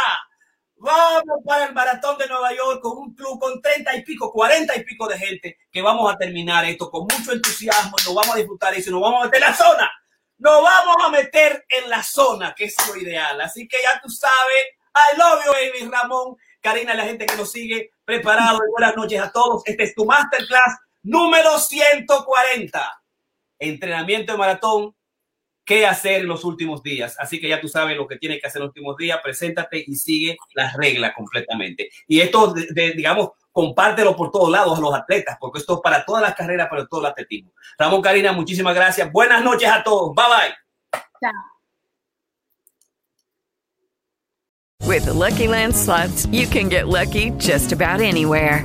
Vamos para el maratón de Nueva York con un club con 30 y pico, 40 y pico de gente que vamos a terminar esto con mucho entusiasmo, nos vamos a disfrutar eso, nos vamos a meter en la zona, nos vamos a meter en la zona, que es lo ideal. Así que ya tú sabes, I love you, baby, Ramón, Karina, la gente que nos sigue, preparado. Buenas noches a todos. Este es tu masterclass número 140. Entrenamiento de maratón qué hacer en los últimos días. Así que ya tú sabes lo que tienes que hacer en los últimos días, preséntate y sigue las reglas completamente. Y esto, de, de, digamos, compártelo por todos lados a los atletas, porque esto es para todas las carreras, para todo el atletismo. Ramón Karina, muchísimas gracias. Buenas noches a todos. Bye bye. Chao. With the Lucky Land slots, you can get lucky just about anywhere.